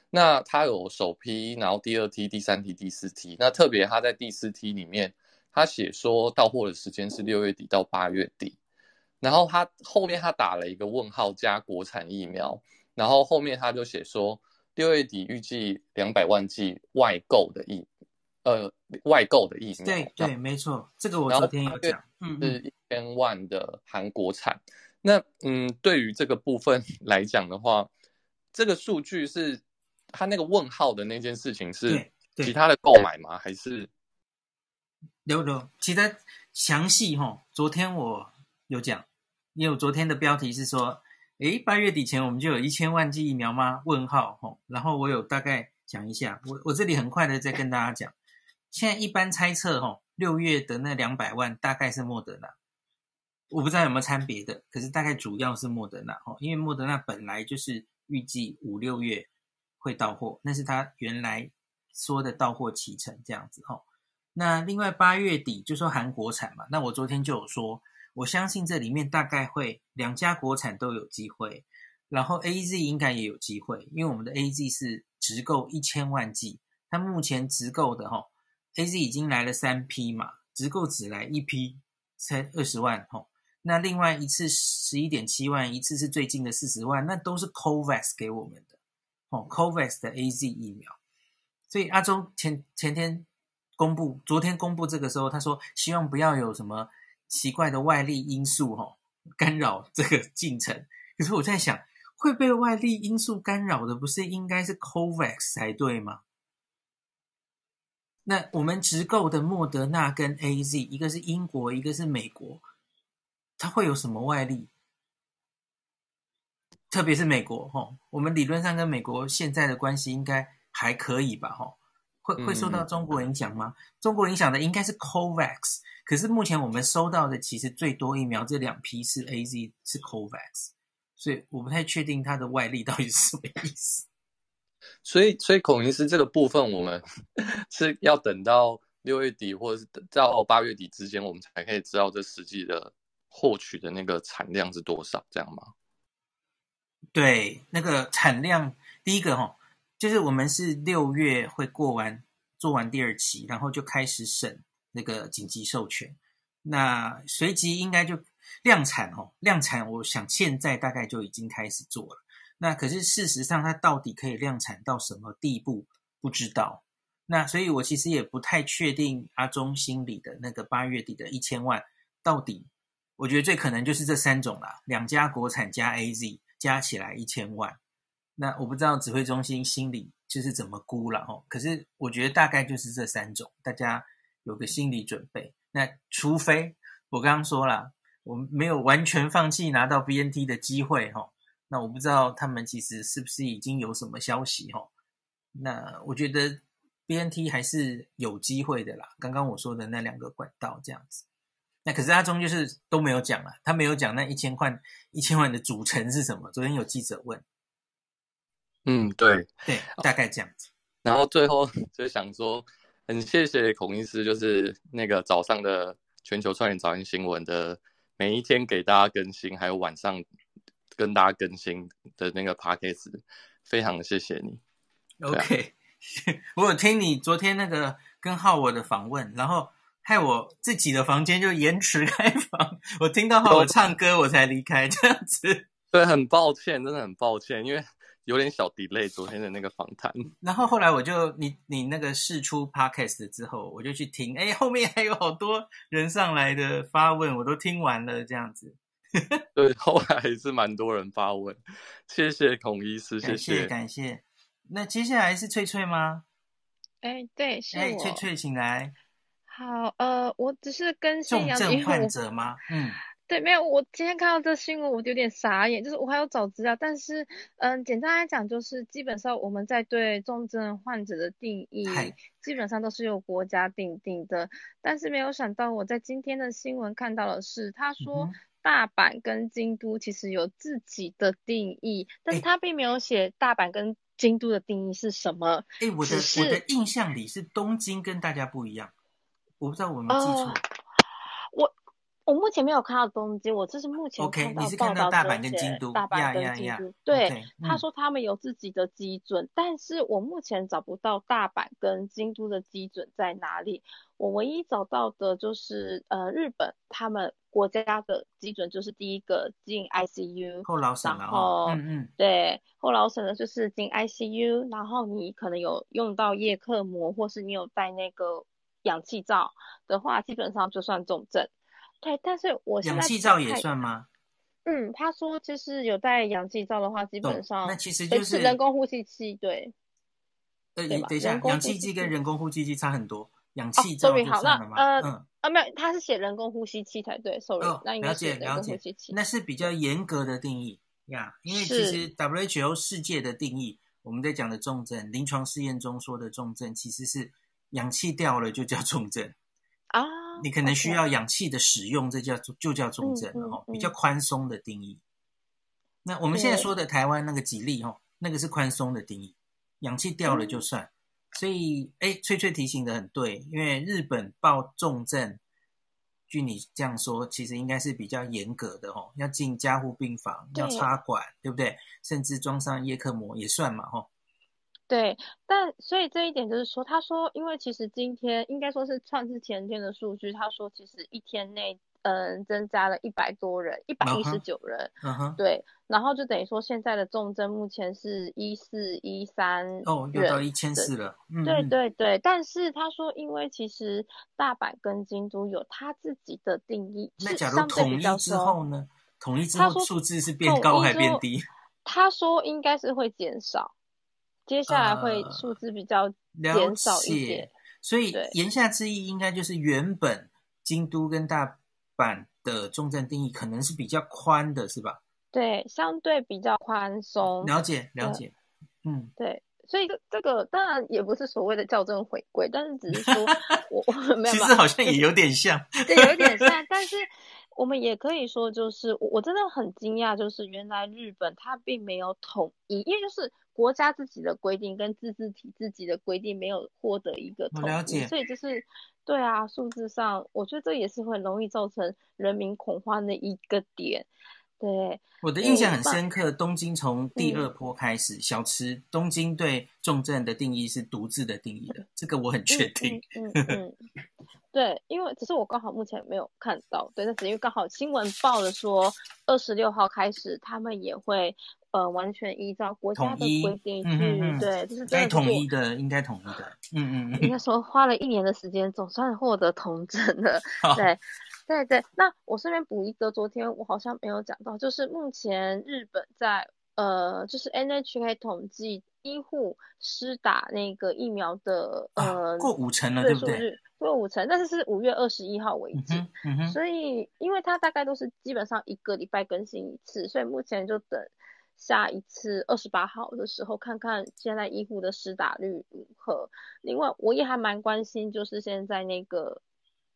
那它有首批，然后第二批、第三批、第四批。那特别它在第四批里面，它写说到货的时间是六月底到八月底。然后它后面它打了一个问号加国产疫苗，然后后面它就写说六月底预计两百万剂外购的疫，呃，外购的意思。对对，没错，这个我昨天有讲，嗯，是一千万的韩国产。嗯嗯那嗯，对于这个部分 来讲的话，这个数据是。他那个问号的那件事情是其他的购买吗？还是刘刘？其他详细哈，昨天我有讲，因为我昨天的标题是说，诶，八月底前我们就有一千万剂疫苗吗？问号哈，然后我有大概讲一下，我我这里很快的再跟大家讲，现在一般猜测哈，六月的那两百万大概是莫德纳，我不知道有没有掺别的，可是大概主要是莫德纳哈，因为莫德纳本来就是预计五六月。会到货，那是他原来说的到货期程这样子哦。那另外八月底就说韩国产嘛，那我昨天就有说，我相信这里面大概会两家国产都有机会，然后 AZ 应该也有机会，因为我们的 AZ 是直购一千万剂，它目前直购的哈，AZ 已经来了三批嘛，直购只来一批才二十万哈，那另外一次十一点七万，一次是最近的四十万，那都是 COVAX 给我们的。哦，COVAX 的 AZ 疫苗，所以阿中前前天公布，昨天公布这个时候，他说希望不要有什么奇怪的外力因素哈、哦、干扰这个进程。可是我在想，会被外力因素干扰的，不是应该是 COVAX 才对吗？那我们直购的莫德纳跟 AZ，一个是英国，一个是美国，它会有什么外力？特别是美国，哈，我们理论上跟美国现在的关系应该还可以吧，哈，会会受到中国影响吗？嗯、中国影响的应该是 COVAX，可是目前我们收到的其实最多疫苗这两批是 AZ，是 COVAX，所以我不太确定它的外力到底是什么意思。所以，所以孔医师这个部分，我们 是要等到六月底或者是到八月底之间，我们才可以知道这实际的获取的那个产量是多少，这样吗？对，那个产量，第一个哈，就是我们是六月会过完做完第二期，然后就开始审那个紧急授权，那随即应该就量产哦，量产我想现在大概就已经开始做了，那可是事实上它到底可以量产到什么地步不知道，那所以我其实也不太确定阿中心里的那个八月底的一千万到底，我觉得最可能就是这三种啦，两家国产加 AZ。加起来一千万，那我不知道指挥中心心里就是怎么估了哦。可是我觉得大概就是这三种，大家有个心理准备。那除非我刚刚说了，我们没有完全放弃拿到 BNT 的机会哈。那我不知道他们其实是不是已经有什么消息哈。那我觉得 BNT 还是有机会的啦。刚刚我说的那两个管道这样子。那可是阿中就是都没有讲啊，他没有讲那一千块一千万的组成是什么。昨天有记者问。嗯，对对，大概这样子。然后最后 就想说，很谢谢孔医师，就是那个早上的全球串联早安新闻的每一天给大家更新，还有晚上跟大家更新的那个 podcast，非常谢谢你。OK，我有听你昨天那个跟浩我的访问，然后害我自己的房间就延迟开房，我听到浩我唱歌我才离开，这样子。对，很抱歉，真的很抱歉，因为。有点小 delay 昨天的那个访谈，然后后来我就你你那个试出 podcast 之后，我就去听，哎，后面还有好多人上来的发问，我都听完了这样子。对，后来还是蛮多人发问，谢谢孔医师，谢谢感谢。那接下来是翠翠吗？哎，对，是我。哎，翠翠，请来。好，呃，我只是跟重症患者吗？嗯。对，没有。我今天看到这新闻，我有点傻眼。就是我还要找资料，但是，嗯，简单来讲，就是基本上我们在对重症患者的定义，基本上都是由国家定定的。但是没有想到，我在今天的新闻看到的是，他说大阪跟京都其实有自己的定义，但是他并没有写大阪跟京都的定义是什么。哎，我的我的印象里是东京跟大家不一样，我不知道我有没有记错。呃我目前没有看到东京，我这是目前看到报道 okay, 你是看到大阪跟京都，大阪跟京都.对他说他们有自己的基准，嗯，但是我目前找不到大阪跟京都的基准在哪里。我唯一找到的就是呃日本他们国家的基准就是第一个进 ICU，后劳省，然后嗯嗯，对，后劳审的就是进 ICU，然后你可能有用到叶克膜，或是你有带那个氧气罩的话，基本上就算重症。对，但是我氧气罩也算吗？嗯，他说就是有带氧气罩的话，基本上那其实就是人工呼吸器，对。呃，等一下，氧气机跟人工呼吸器差很多。氧气罩就算了吗？哦、呃，嗯，啊，没有，他是写人工呼吸器才对，sorry，、哦、那应该是人工呼吸器。那是比较严格的定义呀，因为其实 WHO 世界的定义，我们在讲的重症，临床试验中说的重症，其实是氧气掉了就叫重症啊。你可能需要氧气的使用，这叫就叫重症哦，比较宽松的定义。那我们现在说的台湾那个几例哦，那个是宽松的定义，氧气掉了就算。所以，哎，翠翠提醒的很对，因为日本报重症，据你这样说，其实应该是比较严格的哦，要进加护病房，要插管，对不对？甚至装上叶克膜也算嘛，吼。对，但所以这一点就是说，他说，因为其实今天应该说是算是前天的数据，他说其实一天内，嗯，增加了一百多人，一百一十九人，uh -huh. 对，然后就等于说现在的重症目前是一四一三，哦，又到一千四了，嗯，对对对，但是他说，因为其实大阪跟京都有他自己的定义，那假如统一之后呢？统一之后数字是变高还变低？他说应该是会减少。接下来会数字比较减少一点，呃、所以言下之意应该就是原本京都跟大阪的重症定义可能是比较宽的，是吧？对，相对比较宽松。了解，了解。嗯，对，所以这这个当然也不是所谓的校正回归，但是只是说 我我没有，其实好像也有点像，对，有点像，但是。我们也可以说，就是我真的很惊讶，就是原来日本它并没有统一，因为就是国家自己的规定跟自治体自己的规定没有获得一个统一，所以就是对啊，数字上我觉得这也是很容易造成人民恐慌的一个点。对，我的印象很深刻，东京从第二波开始，嗯、小池东京对重症的定义是独自的定义的，这个我很确定。嗯嗯，嗯，嗯，对，因为只是我刚好目前没有看到，对，那只因为刚好新闻报了说，二十六号开始他们也会呃完全依照国家的规定去，嗯嗯、对，就是该统一的应该统一的，嗯嗯，应该说花了一年的时间，总算获得同整了，对。对对，那我顺便补一个，昨天我好像没有讲到，就是目前日本在呃，就是 NHK 统计医护施打那个疫苗的呃、啊、过五成了，对不对？过五成，但是是五月二十一号为止。嗯嗯、所以因为它大概都是基本上一个礼拜更新一次，所以目前就等下一次二十八号的时候，看看现在医护的施打率如何。另外，我也还蛮关心，就是现在那个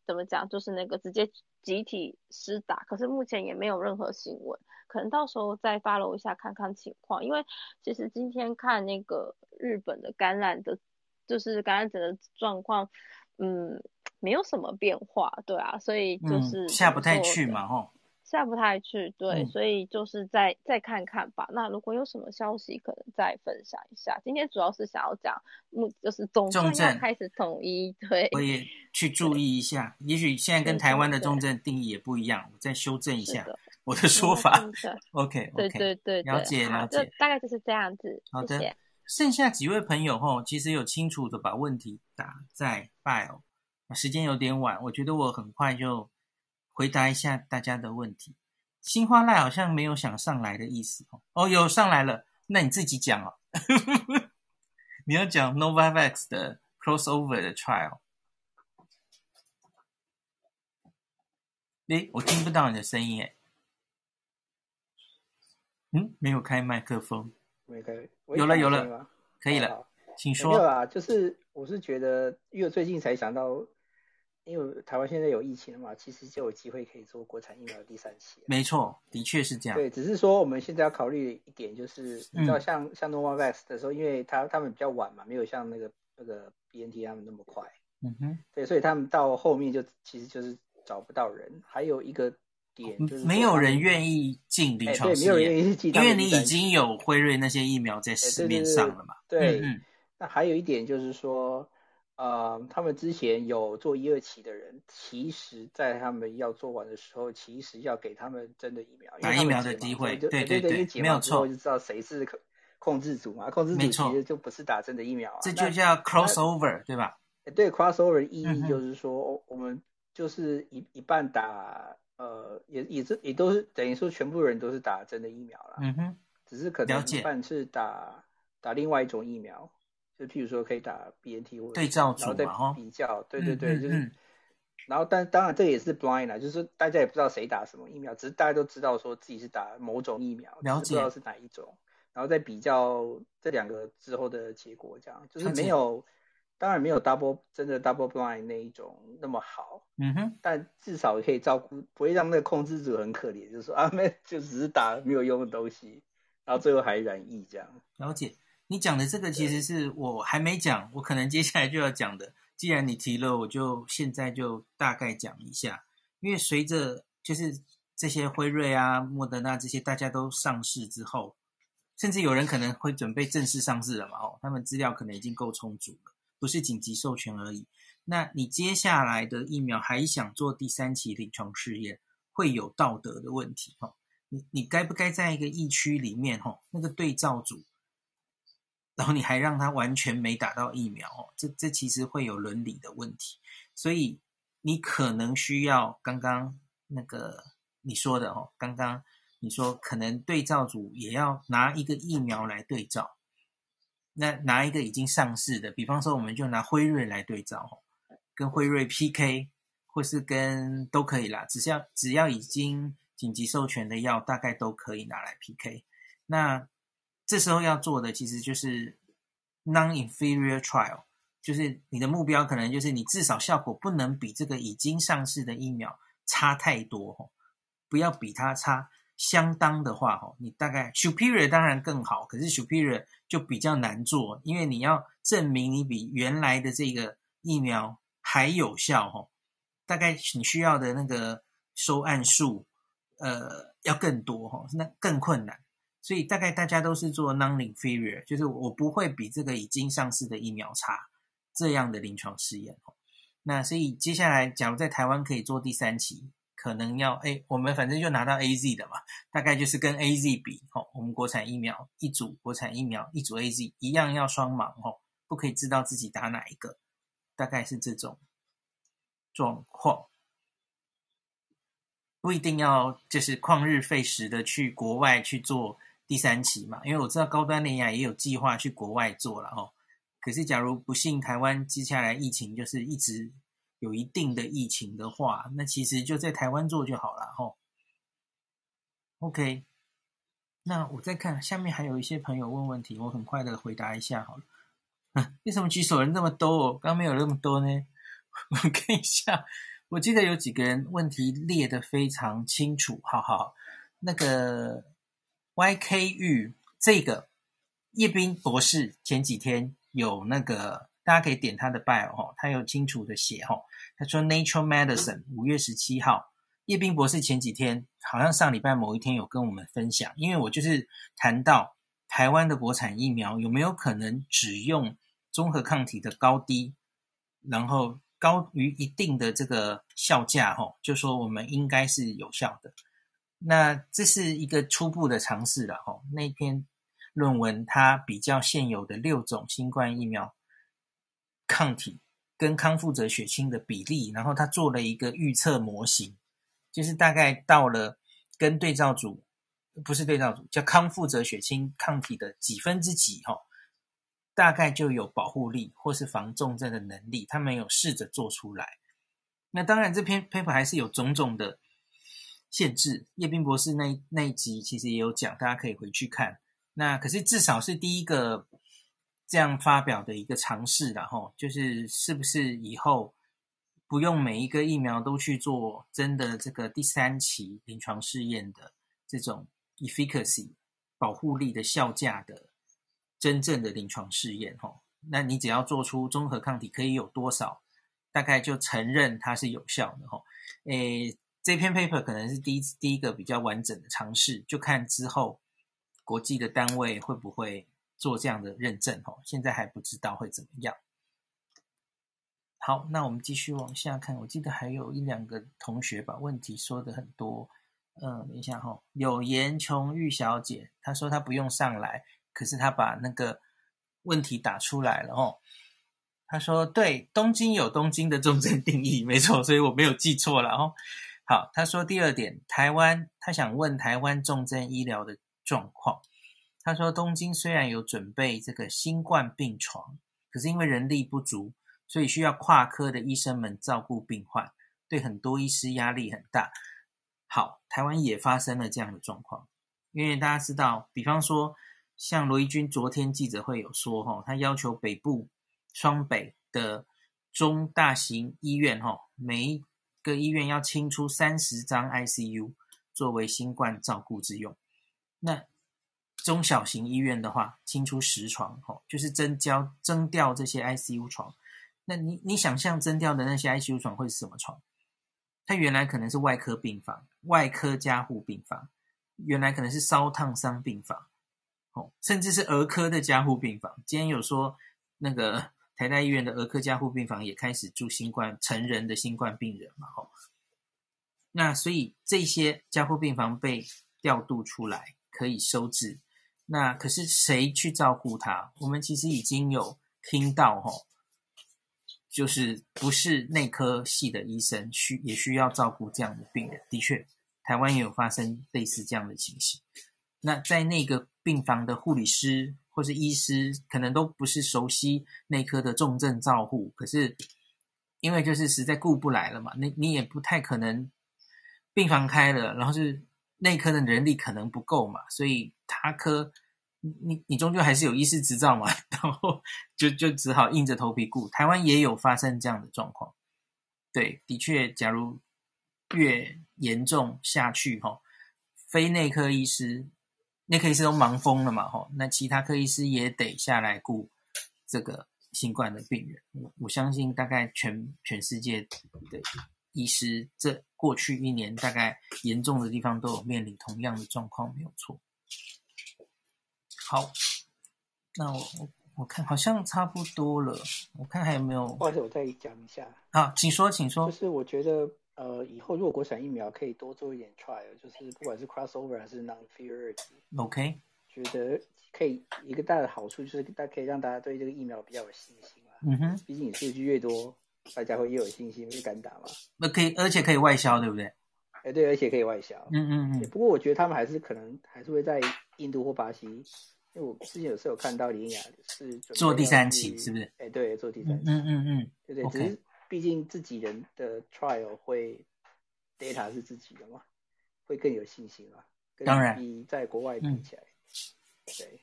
怎么讲，就是那个直接集体施打，可是目前也没有任何新闻，可能到时候再 follow 一下看看情况。因为其实今天看那个日本的感染的。就是感染者的状况，嗯，没有什么变化，对啊，所以就是、嗯、下不太去嘛，吼，下不太去，对，嗯、所以就是再再看看吧。那如果有什么消息，可能再分享一下。今天主要是想要讲，目，就是重症要开始统一，对，我也去注意一下。也许现在跟台湾的重症定义也不一样，我再修正一下我的说法。OK，对对对，了解了解，大概就是这样子。好的。谢谢剩下几位朋友吼，其实有清楚的把问题打在 file，时间有点晚，我觉得我很快就回答一下大家的问题。新花赖好像没有想上来的意思哦，哦，有上来了，那你自己讲哦，你要讲 Novavax 的 crossover 的 trial。诶，我听不到你的声音诶，嗯，没有开麦克风。没可以，有了有了，可以了，请说。没有啦，就是我是觉得，因为最近才想到，因为台湾现在有疫情了嘛，其实就有机会可以做国产疫苗的第三期。没错，的确是这样。对，只是说我们现在要考虑一点，就是你知道像，像、嗯、像 Novavax 的时候，因为他他们比较晚嘛，没有像那个那个 BNT 他们那么快。嗯哼。对，所以他们到后面就其实就是找不到人，还有一个。没有人愿意进临床试验，因为你已经有辉瑞那些疫苗在市面上了嘛。对，对，对，对，嗯，那还有一点就是说，呃，他们之前有做一二期的人，其实在他们要做完的时候，其实要给他们真的疫苗，打疫苗的机会。对对对，没有错，就知道谁是控制组嘛。控制组其实就不是打针的疫苗啊。这就叫 crossover，对吧？对，crossover 意义就是说，我们就是一一半打。呃，也也是也都是等于说全部人都是打针的疫苗了，嗯哼，只是可能一半是打打另外一种疫苗，就譬如说可以打 BNT 或者对照组然后再比较，对对对，就是，然后但当然这也是 blind 啦，就是大家也不知道谁打什么疫苗，只是大家都知道说自己是打某种疫苗，了解，不知道是哪一种，然后再比较这两个之后的结果，这样就是没有。当然没有 double 真的 double blind 那一种那么好，嗯哼，但至少可以照顾，不会让那个控制组很可怜，就是说啊，没就只是打没有用的东西，然后最后还染疫这样。了解，你讲的这个其实是我还没讲，我可能接下来就要讲的。既然你提了，我就现在就大概讲一下。因为随着就是这些辉瑞啊、莫德纳这些大家都上市之后，甚至有人可能会准备正式上市了嘛？哦，他们资料可能已经够充足了。不是紧急授权而已。那你接下来的疫苗还想做第三期临床试验，会有道德的问题哈。你你该不该在一个疫区里面哈，那个对照组，然后你还让他完全没打到疫苗，这这其实会有伦理的问题。所以你可能需要刚刚那个你说的哦，刚刚你说可能对照组也要拿一个疫苗来对照。那拿一个已经上市的，比方说我们就拿辉瑞来对照，跟辉瑞 PK，或是跟都可以啦，只要只要已经紧急授权的药，大概都可以拿来 PK。那这时候要做的其实就是 non-inferior trial，就是你的目标可能就是你至少效果不能比这个已经上市的疫苗差太多，不要比它差。相当的话，哈，你大概 superior 当然更好，可是 superior 就比较难做，因为你要证明你比原来的这个疫苗还有效，哈，大概你需要的那个收案数，呃，要更多，哈，那更困难。所以大概大家都是做 non-inferior，就是我不会比这个已经上市的疫苗差这样的临床试验。那所以接下来，假如在台湾可以做第三期。可能要哎，我们反正就拿到 AZ 的嘛，大概就是跟 AZ 比，哦，我们国产疫苗一组，国产疫苗一组 AZ 一样要双盲，哦，不可以知道自己打哪一个，大概是这种状况，不一定要就是旷日费时的去国外去做第三期嘛，因为我知道高端联亚也有计划去国外做了，哦，可是假如不幸台湾接下来疫情就是一直有一定的疫情的话，那其实就在台湾做就好了吼。OK，那我再看下面还有一些朋友问问题，我很快的回答一下好了。为什么举手人那么多哦？刚没有那么多呢？我看一下，我记得有几个人问题列得非常清楚。好好，那个 YK 玉这个叶斌博士前几天有那个，大家可以点他的 bio 哈，他有清楚的写哈。他说 Nature Medicine 五月十七号，叶斌博士前几天好像上礼拜某一天有跟我们分享，因为我就是谈到台湾的国产疫苗有没有可能只用。综合抗体的高低，然后高于一定的这个效价，吼，就说我们应该是有效的。那这是一个初步的尝试了，吼。那篇论文它比较现有的六种新冠疫苗抗体跟康复者血清的比例，然后它做了一个预测模型，就是大概到了跟对照组，不是对照组，叫康复者血清抗体的几分之几，哈。大概就有保护力或是防重症的能力，他们有试着做出来。那当然，这篇 paper 还是有种种的限制。叶斌博士那那一集其实也有讲，大家可以回去看。那可是至少是第一个这样发表的一个尝试，然后就是是不是以后不用每一个疫苗都去做真的这个第三期临床试验的这种 efficacy 保护力的效价的。真正的临床试验，吼，那你只要做出综合抗体可以有多少，大概就承认它是有效的，吼。诶，这篇 paper 可能是第一第一个比较完整的尝试，就看之后国际的单位会不会做这样的认证，哦。现在还不知道会怎么样。好，那我们继续往下看。我记得还有一两个同学把问题说得很多，嗯，等一下，吼，有颜琼玉小姐，她说她不用上来。可是她把那个问题打出来了哦，她说：“对，东京有东京的重症定义，没错，所以我没有记错了哦。”好，他说第二点，台湾，他想问台湾重症医疗的状况。他说东京虽然有准备这个新冠病床，可是因为人力不足，所以需要跨科的医生们照顾病患，对很多医师压力很大。好，台湾也发生了这样的状况，因为大家知道，比方说。像罗一钧昨天记者会有说，哈，他要求北部双北的中大型医院，哈，每各医院要清出三十张 ICU 作为新冠照顾之用。那中小型医院的话，清出十床，就是增交征调这些 ICU 床。那你你想象征调的那些 ICU 床会是什么床？它原来可能是外科病房、外科加护病房，原来可能是烧烫伤病房。哦，甚至是儿科的加护病房，今天有说那个台大医院的儿科加护病房也开始住新冠成人的新冠病人嘛，吼。那所以这些加护病房被调度出来可以收治，那可是谁去照顾他？我们其实已经有听到，吼，就是不是内科系的医生需也需要照顾这样的病人。的确，台湾也有发生类似这样的情形。那在那个病房的护理师或是医师，可能都不是熟悉内科的重症照护，可是因为就是实在顾不来了嘛，你你也不太可能病房开了，然后是内科的人力可能不够嘛，所以他科你你终究还是有医师执照嘛，然后就就只好硬着头皮顾。台湾也有发生这样的状况，对，的确，假如越严重下去，哈，非内科医师。内科医师都忙疯了嘛，吼，那其他科医师也得下来顾这个新冠的病人。我我相信，大概全全世界的医师，这过去一年大概严重的地方都有面临同样的状况，没有错。好，那我我我看好像差不多了，我看还有没有？或者我再讲一下。好，请说，请说。就是我觉得。呃，以后如果国产疫苗可以多做一点 trial，就是不管是 crossover 还是 non-inferiority，OK，觉得可以一个大的好处就是大可以让大家对这个疫苗比较有信心嘛。嗯哼，毕竟你数据越多，大家会越有信心，越敢打嘛。那可以，而且可以外销，对不对？哎，对，而且可以外销。嗯嗯嗯。不过我觉得他们还是可能还是会在印度或巴西，因为我之前有时候有看到林雅是，是做第三期，是不是？哎，对，做第三期。嗯嗯嗯，对对，只是。毕竟自己人的 trial 会 data 是自己的嘛，会更有信心嘛。当然，比在国外比起来，嗯、对，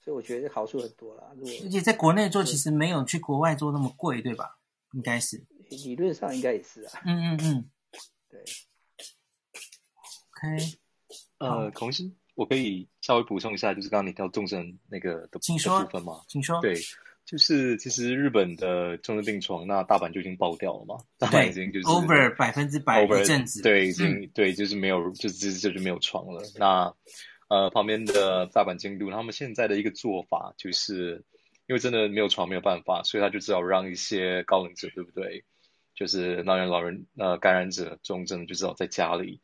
所以我觉得好处很多啦。如果而且在国内做，其实没有去国外做那么贵，对吧？应该是，理论上应该也是啊。嗯嗯嗯，对。OK，呃，孔医师，我可以稍微补充一下，就是刚刚你提到重症那个的部分吗？请说。对，就是其实日本的重症病床，那大阪就已经爆掉了嘛，大阪已经就是 over 百分之百一阵子，对，已经、嗯、对，就是没有，就是就是没有床了。那呃，旁边的大阪京都，他们现在的一个做法，就是因为真的没有床，没有办法，所以他就只好让一些高龄者，对不对？就是老人、老人呃感染者重症，就只好在家里。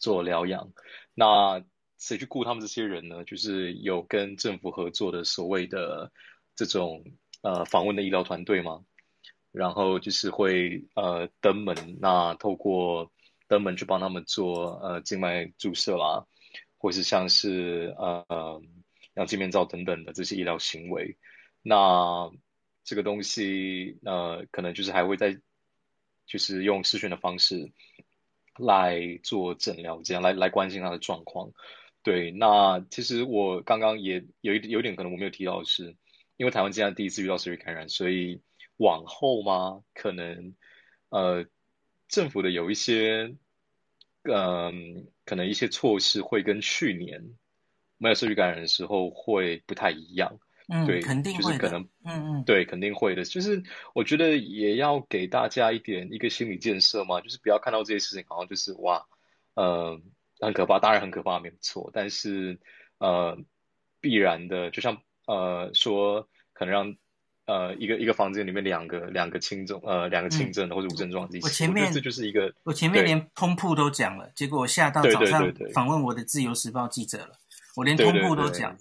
做疗养，那谁去顾他们这些人呢？就是有跟政府合作的所谓的这种呃访问的医疗团队嘛，然后就是会呃登门，那透过登门去帮他们做呃静脉注射啦，或是像是呃氧气面罩等等的这些医疗行为，那这个东西呃可能就是还会在就是用视讯的方式。来做诊疗，这样来来关心他的状况。对，那其实我刚刚也有一有点可能我没有提到的是，因为台湾现在第一次遇到社区感染，所以往后嘛，可能呃政府的有一些嗯、呃、可能一些措施会跟去年没有社区感染的时候会不太一样。嗯，对，肯定会就是可能，嗯嗯，对，肯定会的。就是我觉得也要给大家一点一个心理建设嘛，就是不要看到这些事情好像就是哇，呃，很可怕，当然很可怕，没有错。但是呃，必然的，就像呃说，可能让呃一个一个房间里面两个两个轻症呃两个轻症的或者无症状的，我前面这就是一个，我前面连通铺都讲了，结果我吓到早上访问我的自由时报记者了，我连通铺都讲了，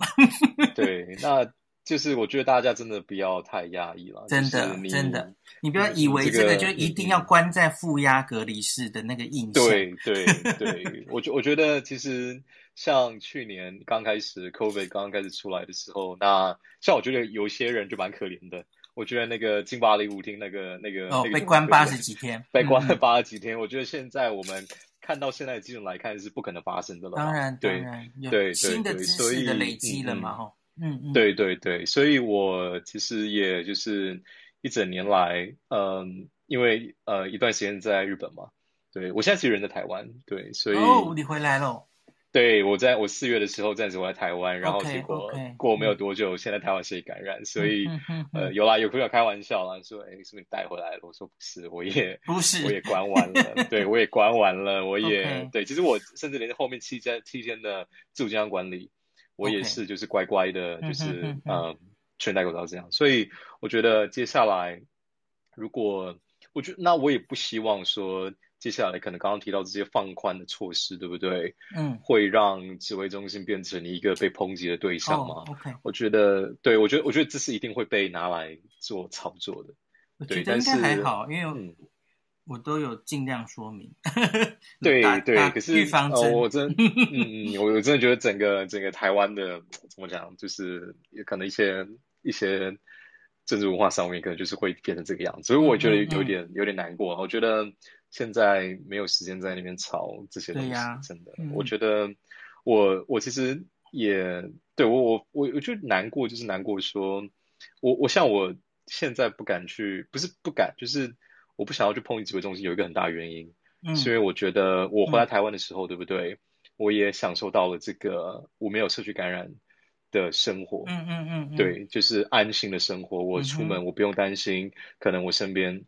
对，对，那。就是我觉得大家真的不要太压抑了，真的真的，你不要以为这个就一定要关在负压隔离室的那个印象。对对对，我觉我觉得其实像去年刚开始 COVID 刚刚开始出来的时候，那像我觉得有些人就蛮可怜的。我觉得那个金巴黎舞厅那个那个哦、那个、被关八十几天，被关了八十几天。嗯、我觉得现在我们看到现在的基准来看是不可能发生的了。当然当然，对新的知识的累积了嘛，哈。嗯，嗯，对对对，所以我其实也就是一整年来，嗯，因为呃一段时间在日本嘛，对，我现在其实人在台湾，对，所以哦，你回来了，对，我在我四月的时候暂时我在台湾，然后结果过没有多久，嗯、现在台湾谁感染，所以、嗯嗯嗯、呃有啦有朋友开玩笑啦，说哎是不是你带回来了？我说不是，我也不是，我也关完了，对我也关完了，我也.对，其实我甚至连后面七天七天的自主健康管理。我也是，就是乖乖的，就是.呃，全戴口罩这样。所以我觉得接下来，如果我觉得那我也不希望说接下来可能刚刚提到这些放宽的措施，对不对？嗯，会让指挥中心变成一个被抨击的对象吗？Oh, OK，我觉得，对，我觉得，我觉得这是一定会被拿来做炒作的。我觉得应该还好，因为嗯。我都有尽量说明，对 对，可是预防针、呃，我真，嗯我，我真的觉得整个整个台湾的怎么讲，就是也可能一些一些政治文化上面，可能就是会变成这个样子，所以我觉得有点嗯嗯有点难过。我觉得现在没有时间在那边吵这些东西，呀真的，嗯、我觉得我我其实也对我我我我就难过，就是难过说，我我像我现在不敢去，不是不敢，就是。我不想要去碰指挥中心，有一个很大原因，嗯，是因为我觉得我回来台湾的时候，嗯、对不对？我也享受到了这个我没有社区感染的生活，嗯，嗯嗯对，就是安心的生活。我出门我不用担心，可能我身边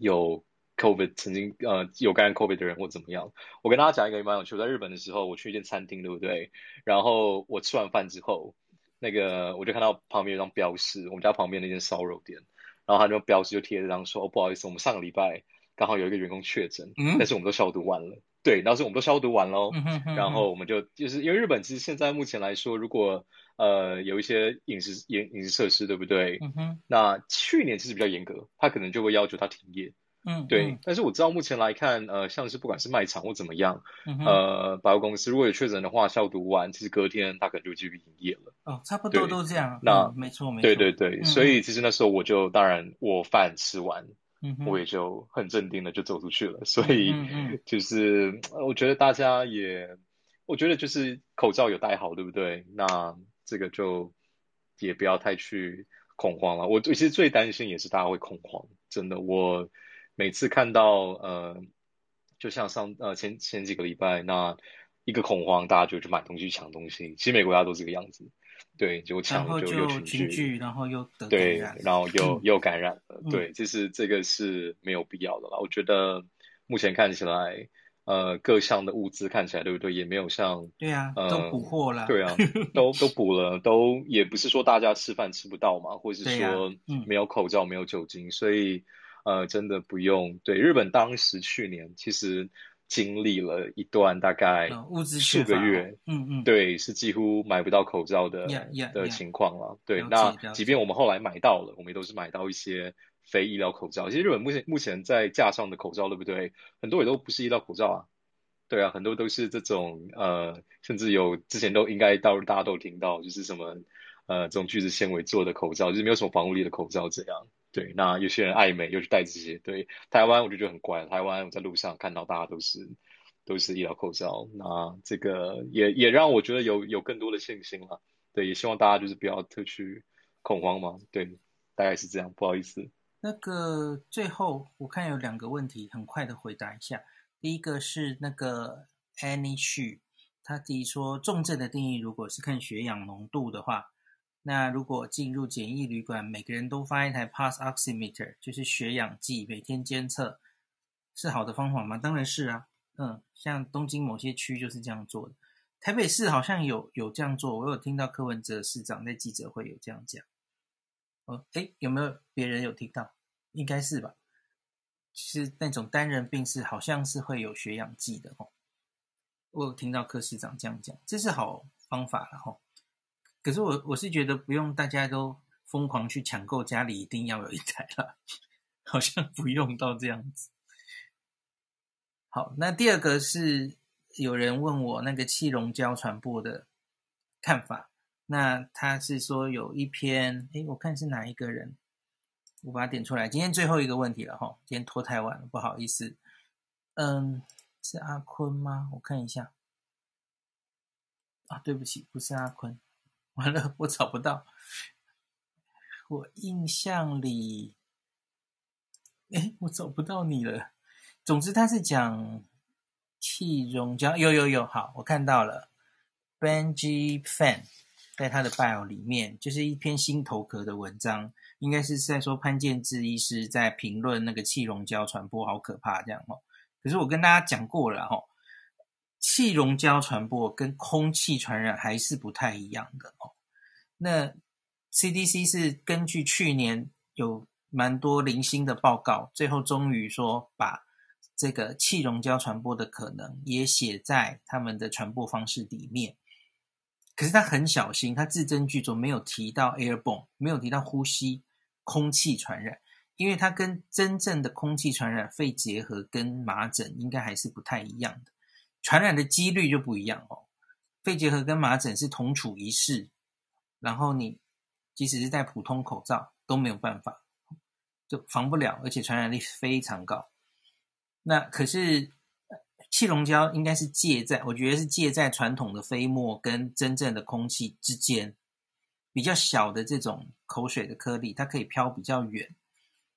有 COVID，曾经呃有感染 COVID 的人或怎么样。我跟大家讲一个蛮有趣，我在日本的时候，我去一间餐厅，对不对？然后我吃完饭之后，那个我就看到旁边有张标示，我们家旁边那间烧肉店。然后他就标志就贴着这样说：“哦，不好意思，我们上个礼拜刚好有一个员工确诊，嗯，但是我们都消毒完了。对，当时我们都消毒完喽。然后我们就就是因为日本其实现在目前来说，如果呃有一些饮食饮饮食设施，对不对？嗯。那去年其实比较严格，他可能就会要求他停业。嗯，对。嗯、但是我知道目前来看，呃，像是不管是卖场或怎么样，嗯、呃，百货公司如果有确诊的话，消毒完，其实隔天他可能就继续营业了。哦，差不多都这样。那、嗯、没错没错。对对对，嗯、所以其实那时候我就当然我饭吃完，嗯、我也就很镇定的就走出去了。所以就是我觉得大家也，我觉得就是口罩有戴好，对不对？那这个就也不要太去恐慌了。我其实最担心也是大家会恐慌，真的。我每次看到呃，就像上呃前前几个礼拜那。一个恐慌，大家就去买东西、抢东西。其实每个国家都这个样子，对，结果抢就又群聚，然后又得对，然后又又感染了，嗯、对，其实这个是没有必要的了。我觉得目前看起来，呃，各项的物资看起来对不对，也没有像对啊，呃、都补货了，对啊，都 都补了，都也不是说大家吃饭吃不到嘛，或者是说没有口罩、没有酒精，所以呃，真的不用。对，日本当时去年其实。经历了一段大概数个月，嗯嗯，对，是几乎买不到口罩的的情况了。对，那即便我们后来买到了，我们也都是买到一些非医疗口罩。其实日本目前目前在架上的口罩，对不对？很多也都不是医疗口罩啊。对啊，很多都是这种呃，甚至有之前都应该到大家都听到，就是什么呃，这种聚酯纤维做的口罩，就是没有什么防护力的口罩这样。对，那有些人爱美又去戴这些。对，台湾我就觉得很怪。台湾我在路上看到大家都是都是医疗口罩，那这个也也让我觉得有有更多的信心了。对，也希望大家就是不要特去恐慌嘛。对，大概是这样。不好意思。那个最后我看有两个问题，很快的回答一下。第一个是那个 Annie Xu，他提说重症的定义如果是看血氧浓度的话。那如果进入简易旅馆，每个人都发一台 Pulse Oximeter，就是血氧计，每天监测，是好的方法吗？当然是啊，嗯，像东京某些区就是这样做的。台北市好像有有这样做，我有听到柯文哲市长在记者会有这样讲。哦，诶，有没有别人有听到？应该是吧。其实那种单人病室好像是会有血氧计的哦。我有听到柯市长这样讲，这是好方法了吼。可是我我是觉得不用大家都疯狂去抢购，家里一定要有一台了，好像不用到这样子。好，那第二个是有人问我那个气溶胶传播的看法，那他是说有一篇，诶，我看是哪一个人，我把它点出来。今天最后一个问题了哈，今天拖太晚了，不好意思。嗯，是阿坤吗？我看一下。啊，对不起，不是阿坤。完了，我找不到。我印象里，哎，我找不到你了。总之，他是讲气溶胶，有有有，好，我看到了。Benji Fan 在他的 bio 里面，就是一篇新头壳的文章，应该是在说潘建志医师在评论那个气溶胶传播好可怕这样哦。可是我跟大家讲过了哈。气溶胶传播跟空气传染还是不太一样的。那 CDC 是根据去年有蛮多零星的报告，最后终于说把这个气溶胶传播的可能也写在他们的传播方式里面。可是他很小心，他字斟句酌，没有提到 airborne，没有提到呼吸空气传染，因为它跟真正的空气传染肺结核跟麻疹应该还是不太一样的。传染的几率就不一样哦，肺结核跟麻疹是同处一室，然后你即使是戴普通口罩都没有办法，就防不了，而且传染力非常高。那可是气溶胶应该是介在，我觉得是介在传统的飞沫跟真正的空气之间，比较小的这种口水的颗粒，它可以飘比较远，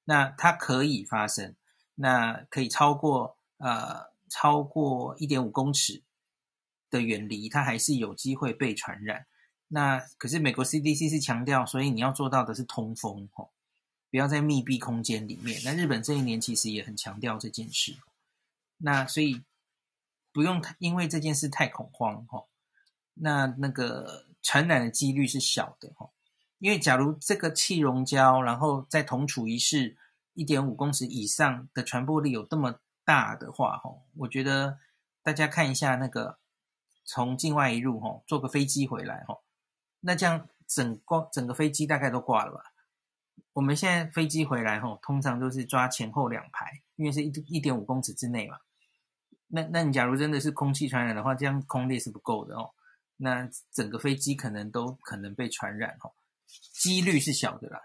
那它可以发生，那可以超过呃。超过一点五公尺的远离，它还是有机会被传染。那可是美国 CDC 是强调，所以你要做到的是通风哦，不要在密闭空间里面。那日本这一年其实也很强调这件事。那所以不用因为这件事太恐慌哦。那那个传染的几率是小的哦，因为假如这个气溶胶，然后在同处一室一点五公尺以上的传播力有这么大的话，吼，我觉得大家看一下那个从境外一入，吼，坐个飞机回来，吼，那这样整个整个飞机大概都挂了吧？我们现在飞机回来，吼，通常都是抓前后两排，因为是一一点五公尺之内嘛。那那你假如真的是空气传染的话，这样空列是不够的哦。那整个飞机可能都可能被传染，吼，几率是小的啦。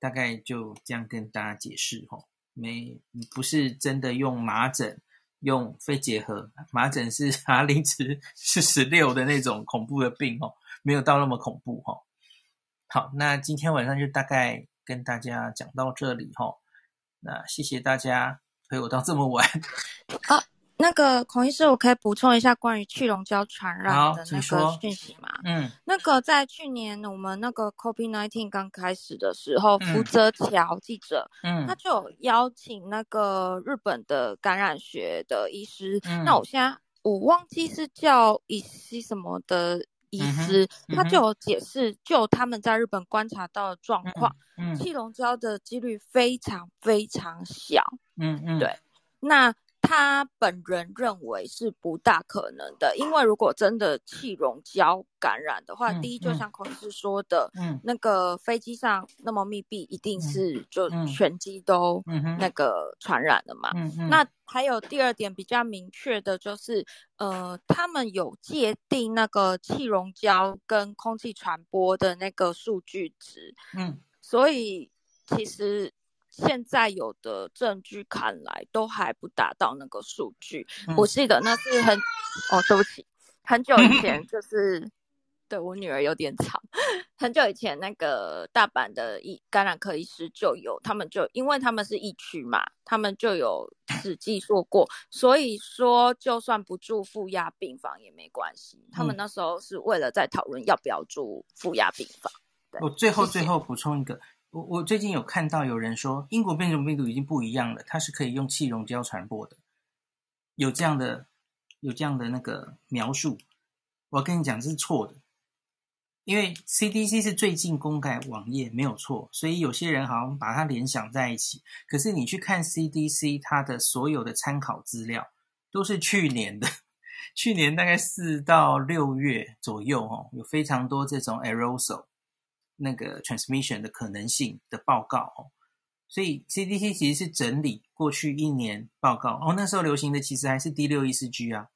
大概就这样跟大家解释，吼。没不是真的用麻疹，用肺结核，麻疹是 R 零值 是十六的那种恐怖的病哦，没有到那么恐怖哈、哦。好，那今天晚上就大概跟大家讲到这里哈、哦。那谢谢大家陪我到这么晚。好。那个孔医师，我可以补充一下关于去溶胶传染的那个讯息吗？嗯，那个在去年我们那个 COVID-19 刚开始的时候，嗯、福泽桥记者，嗯，他就有邀请那个日本的感染学的医师，嗯、那我现在我忘记是叫乙西什么的医师，嗯、他就有解释，就他们在日本观察到的状况，嗯，气溶胶的几率非常非常小，嗯嗯，对，那。他本人认为是不大可能的，因为如果真的气溶胶感染的话，嗯、第一就像孔医师说的，嗯，那个飞机上那么密闭，一定是就全机都那个传染了嘛。嗯嗯、那还有第二点比较明确的就是，呃，他们有界定那个气溶胶跟空气传播的那个数据值，嗯，所以其实。现在有的证据看来都还不达到那个数据。嗯、我记得那是很哦，对不起，很久以前 就是对我女儿有点吵。很久以前那个大阪的医感染科医师就有，他们就因为他们是疫区嘛，他们就有实际说过，所以说就算不住负压病房也没关系。他们那时候是为了在讨论要不要住负压病房。对，我最后最后补充一个。我我最近有看到有人说，英国变种病毒已经不一样了，它是可以用气溶胶传播的，有这样的有这样的那个描述。我跟你讲，这是错的，因为 CDC 是最近公开网页没有错，所以有些人好像把它联想在一起。可是你去看 CDC 它的所有的参考资料都是去年的，去年大概四到六月左右哦，有非常多这种 aerosol。那个 transmission 的可能性的报告哦，所以 CDC 其实是整理过去一年报告哦，那时候流行的其实还是 D 六一四 G 啊，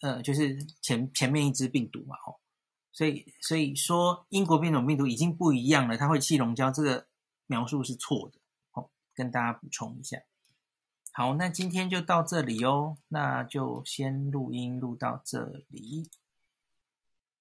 呃，就是前前面一支病毒嘛哦，所以所以说英国变种病毒已经不一样了，它会气溶胶，这个描述是错的哦，跟大家补充一下。好，那今天就到这里哦，那就先录音录到这里。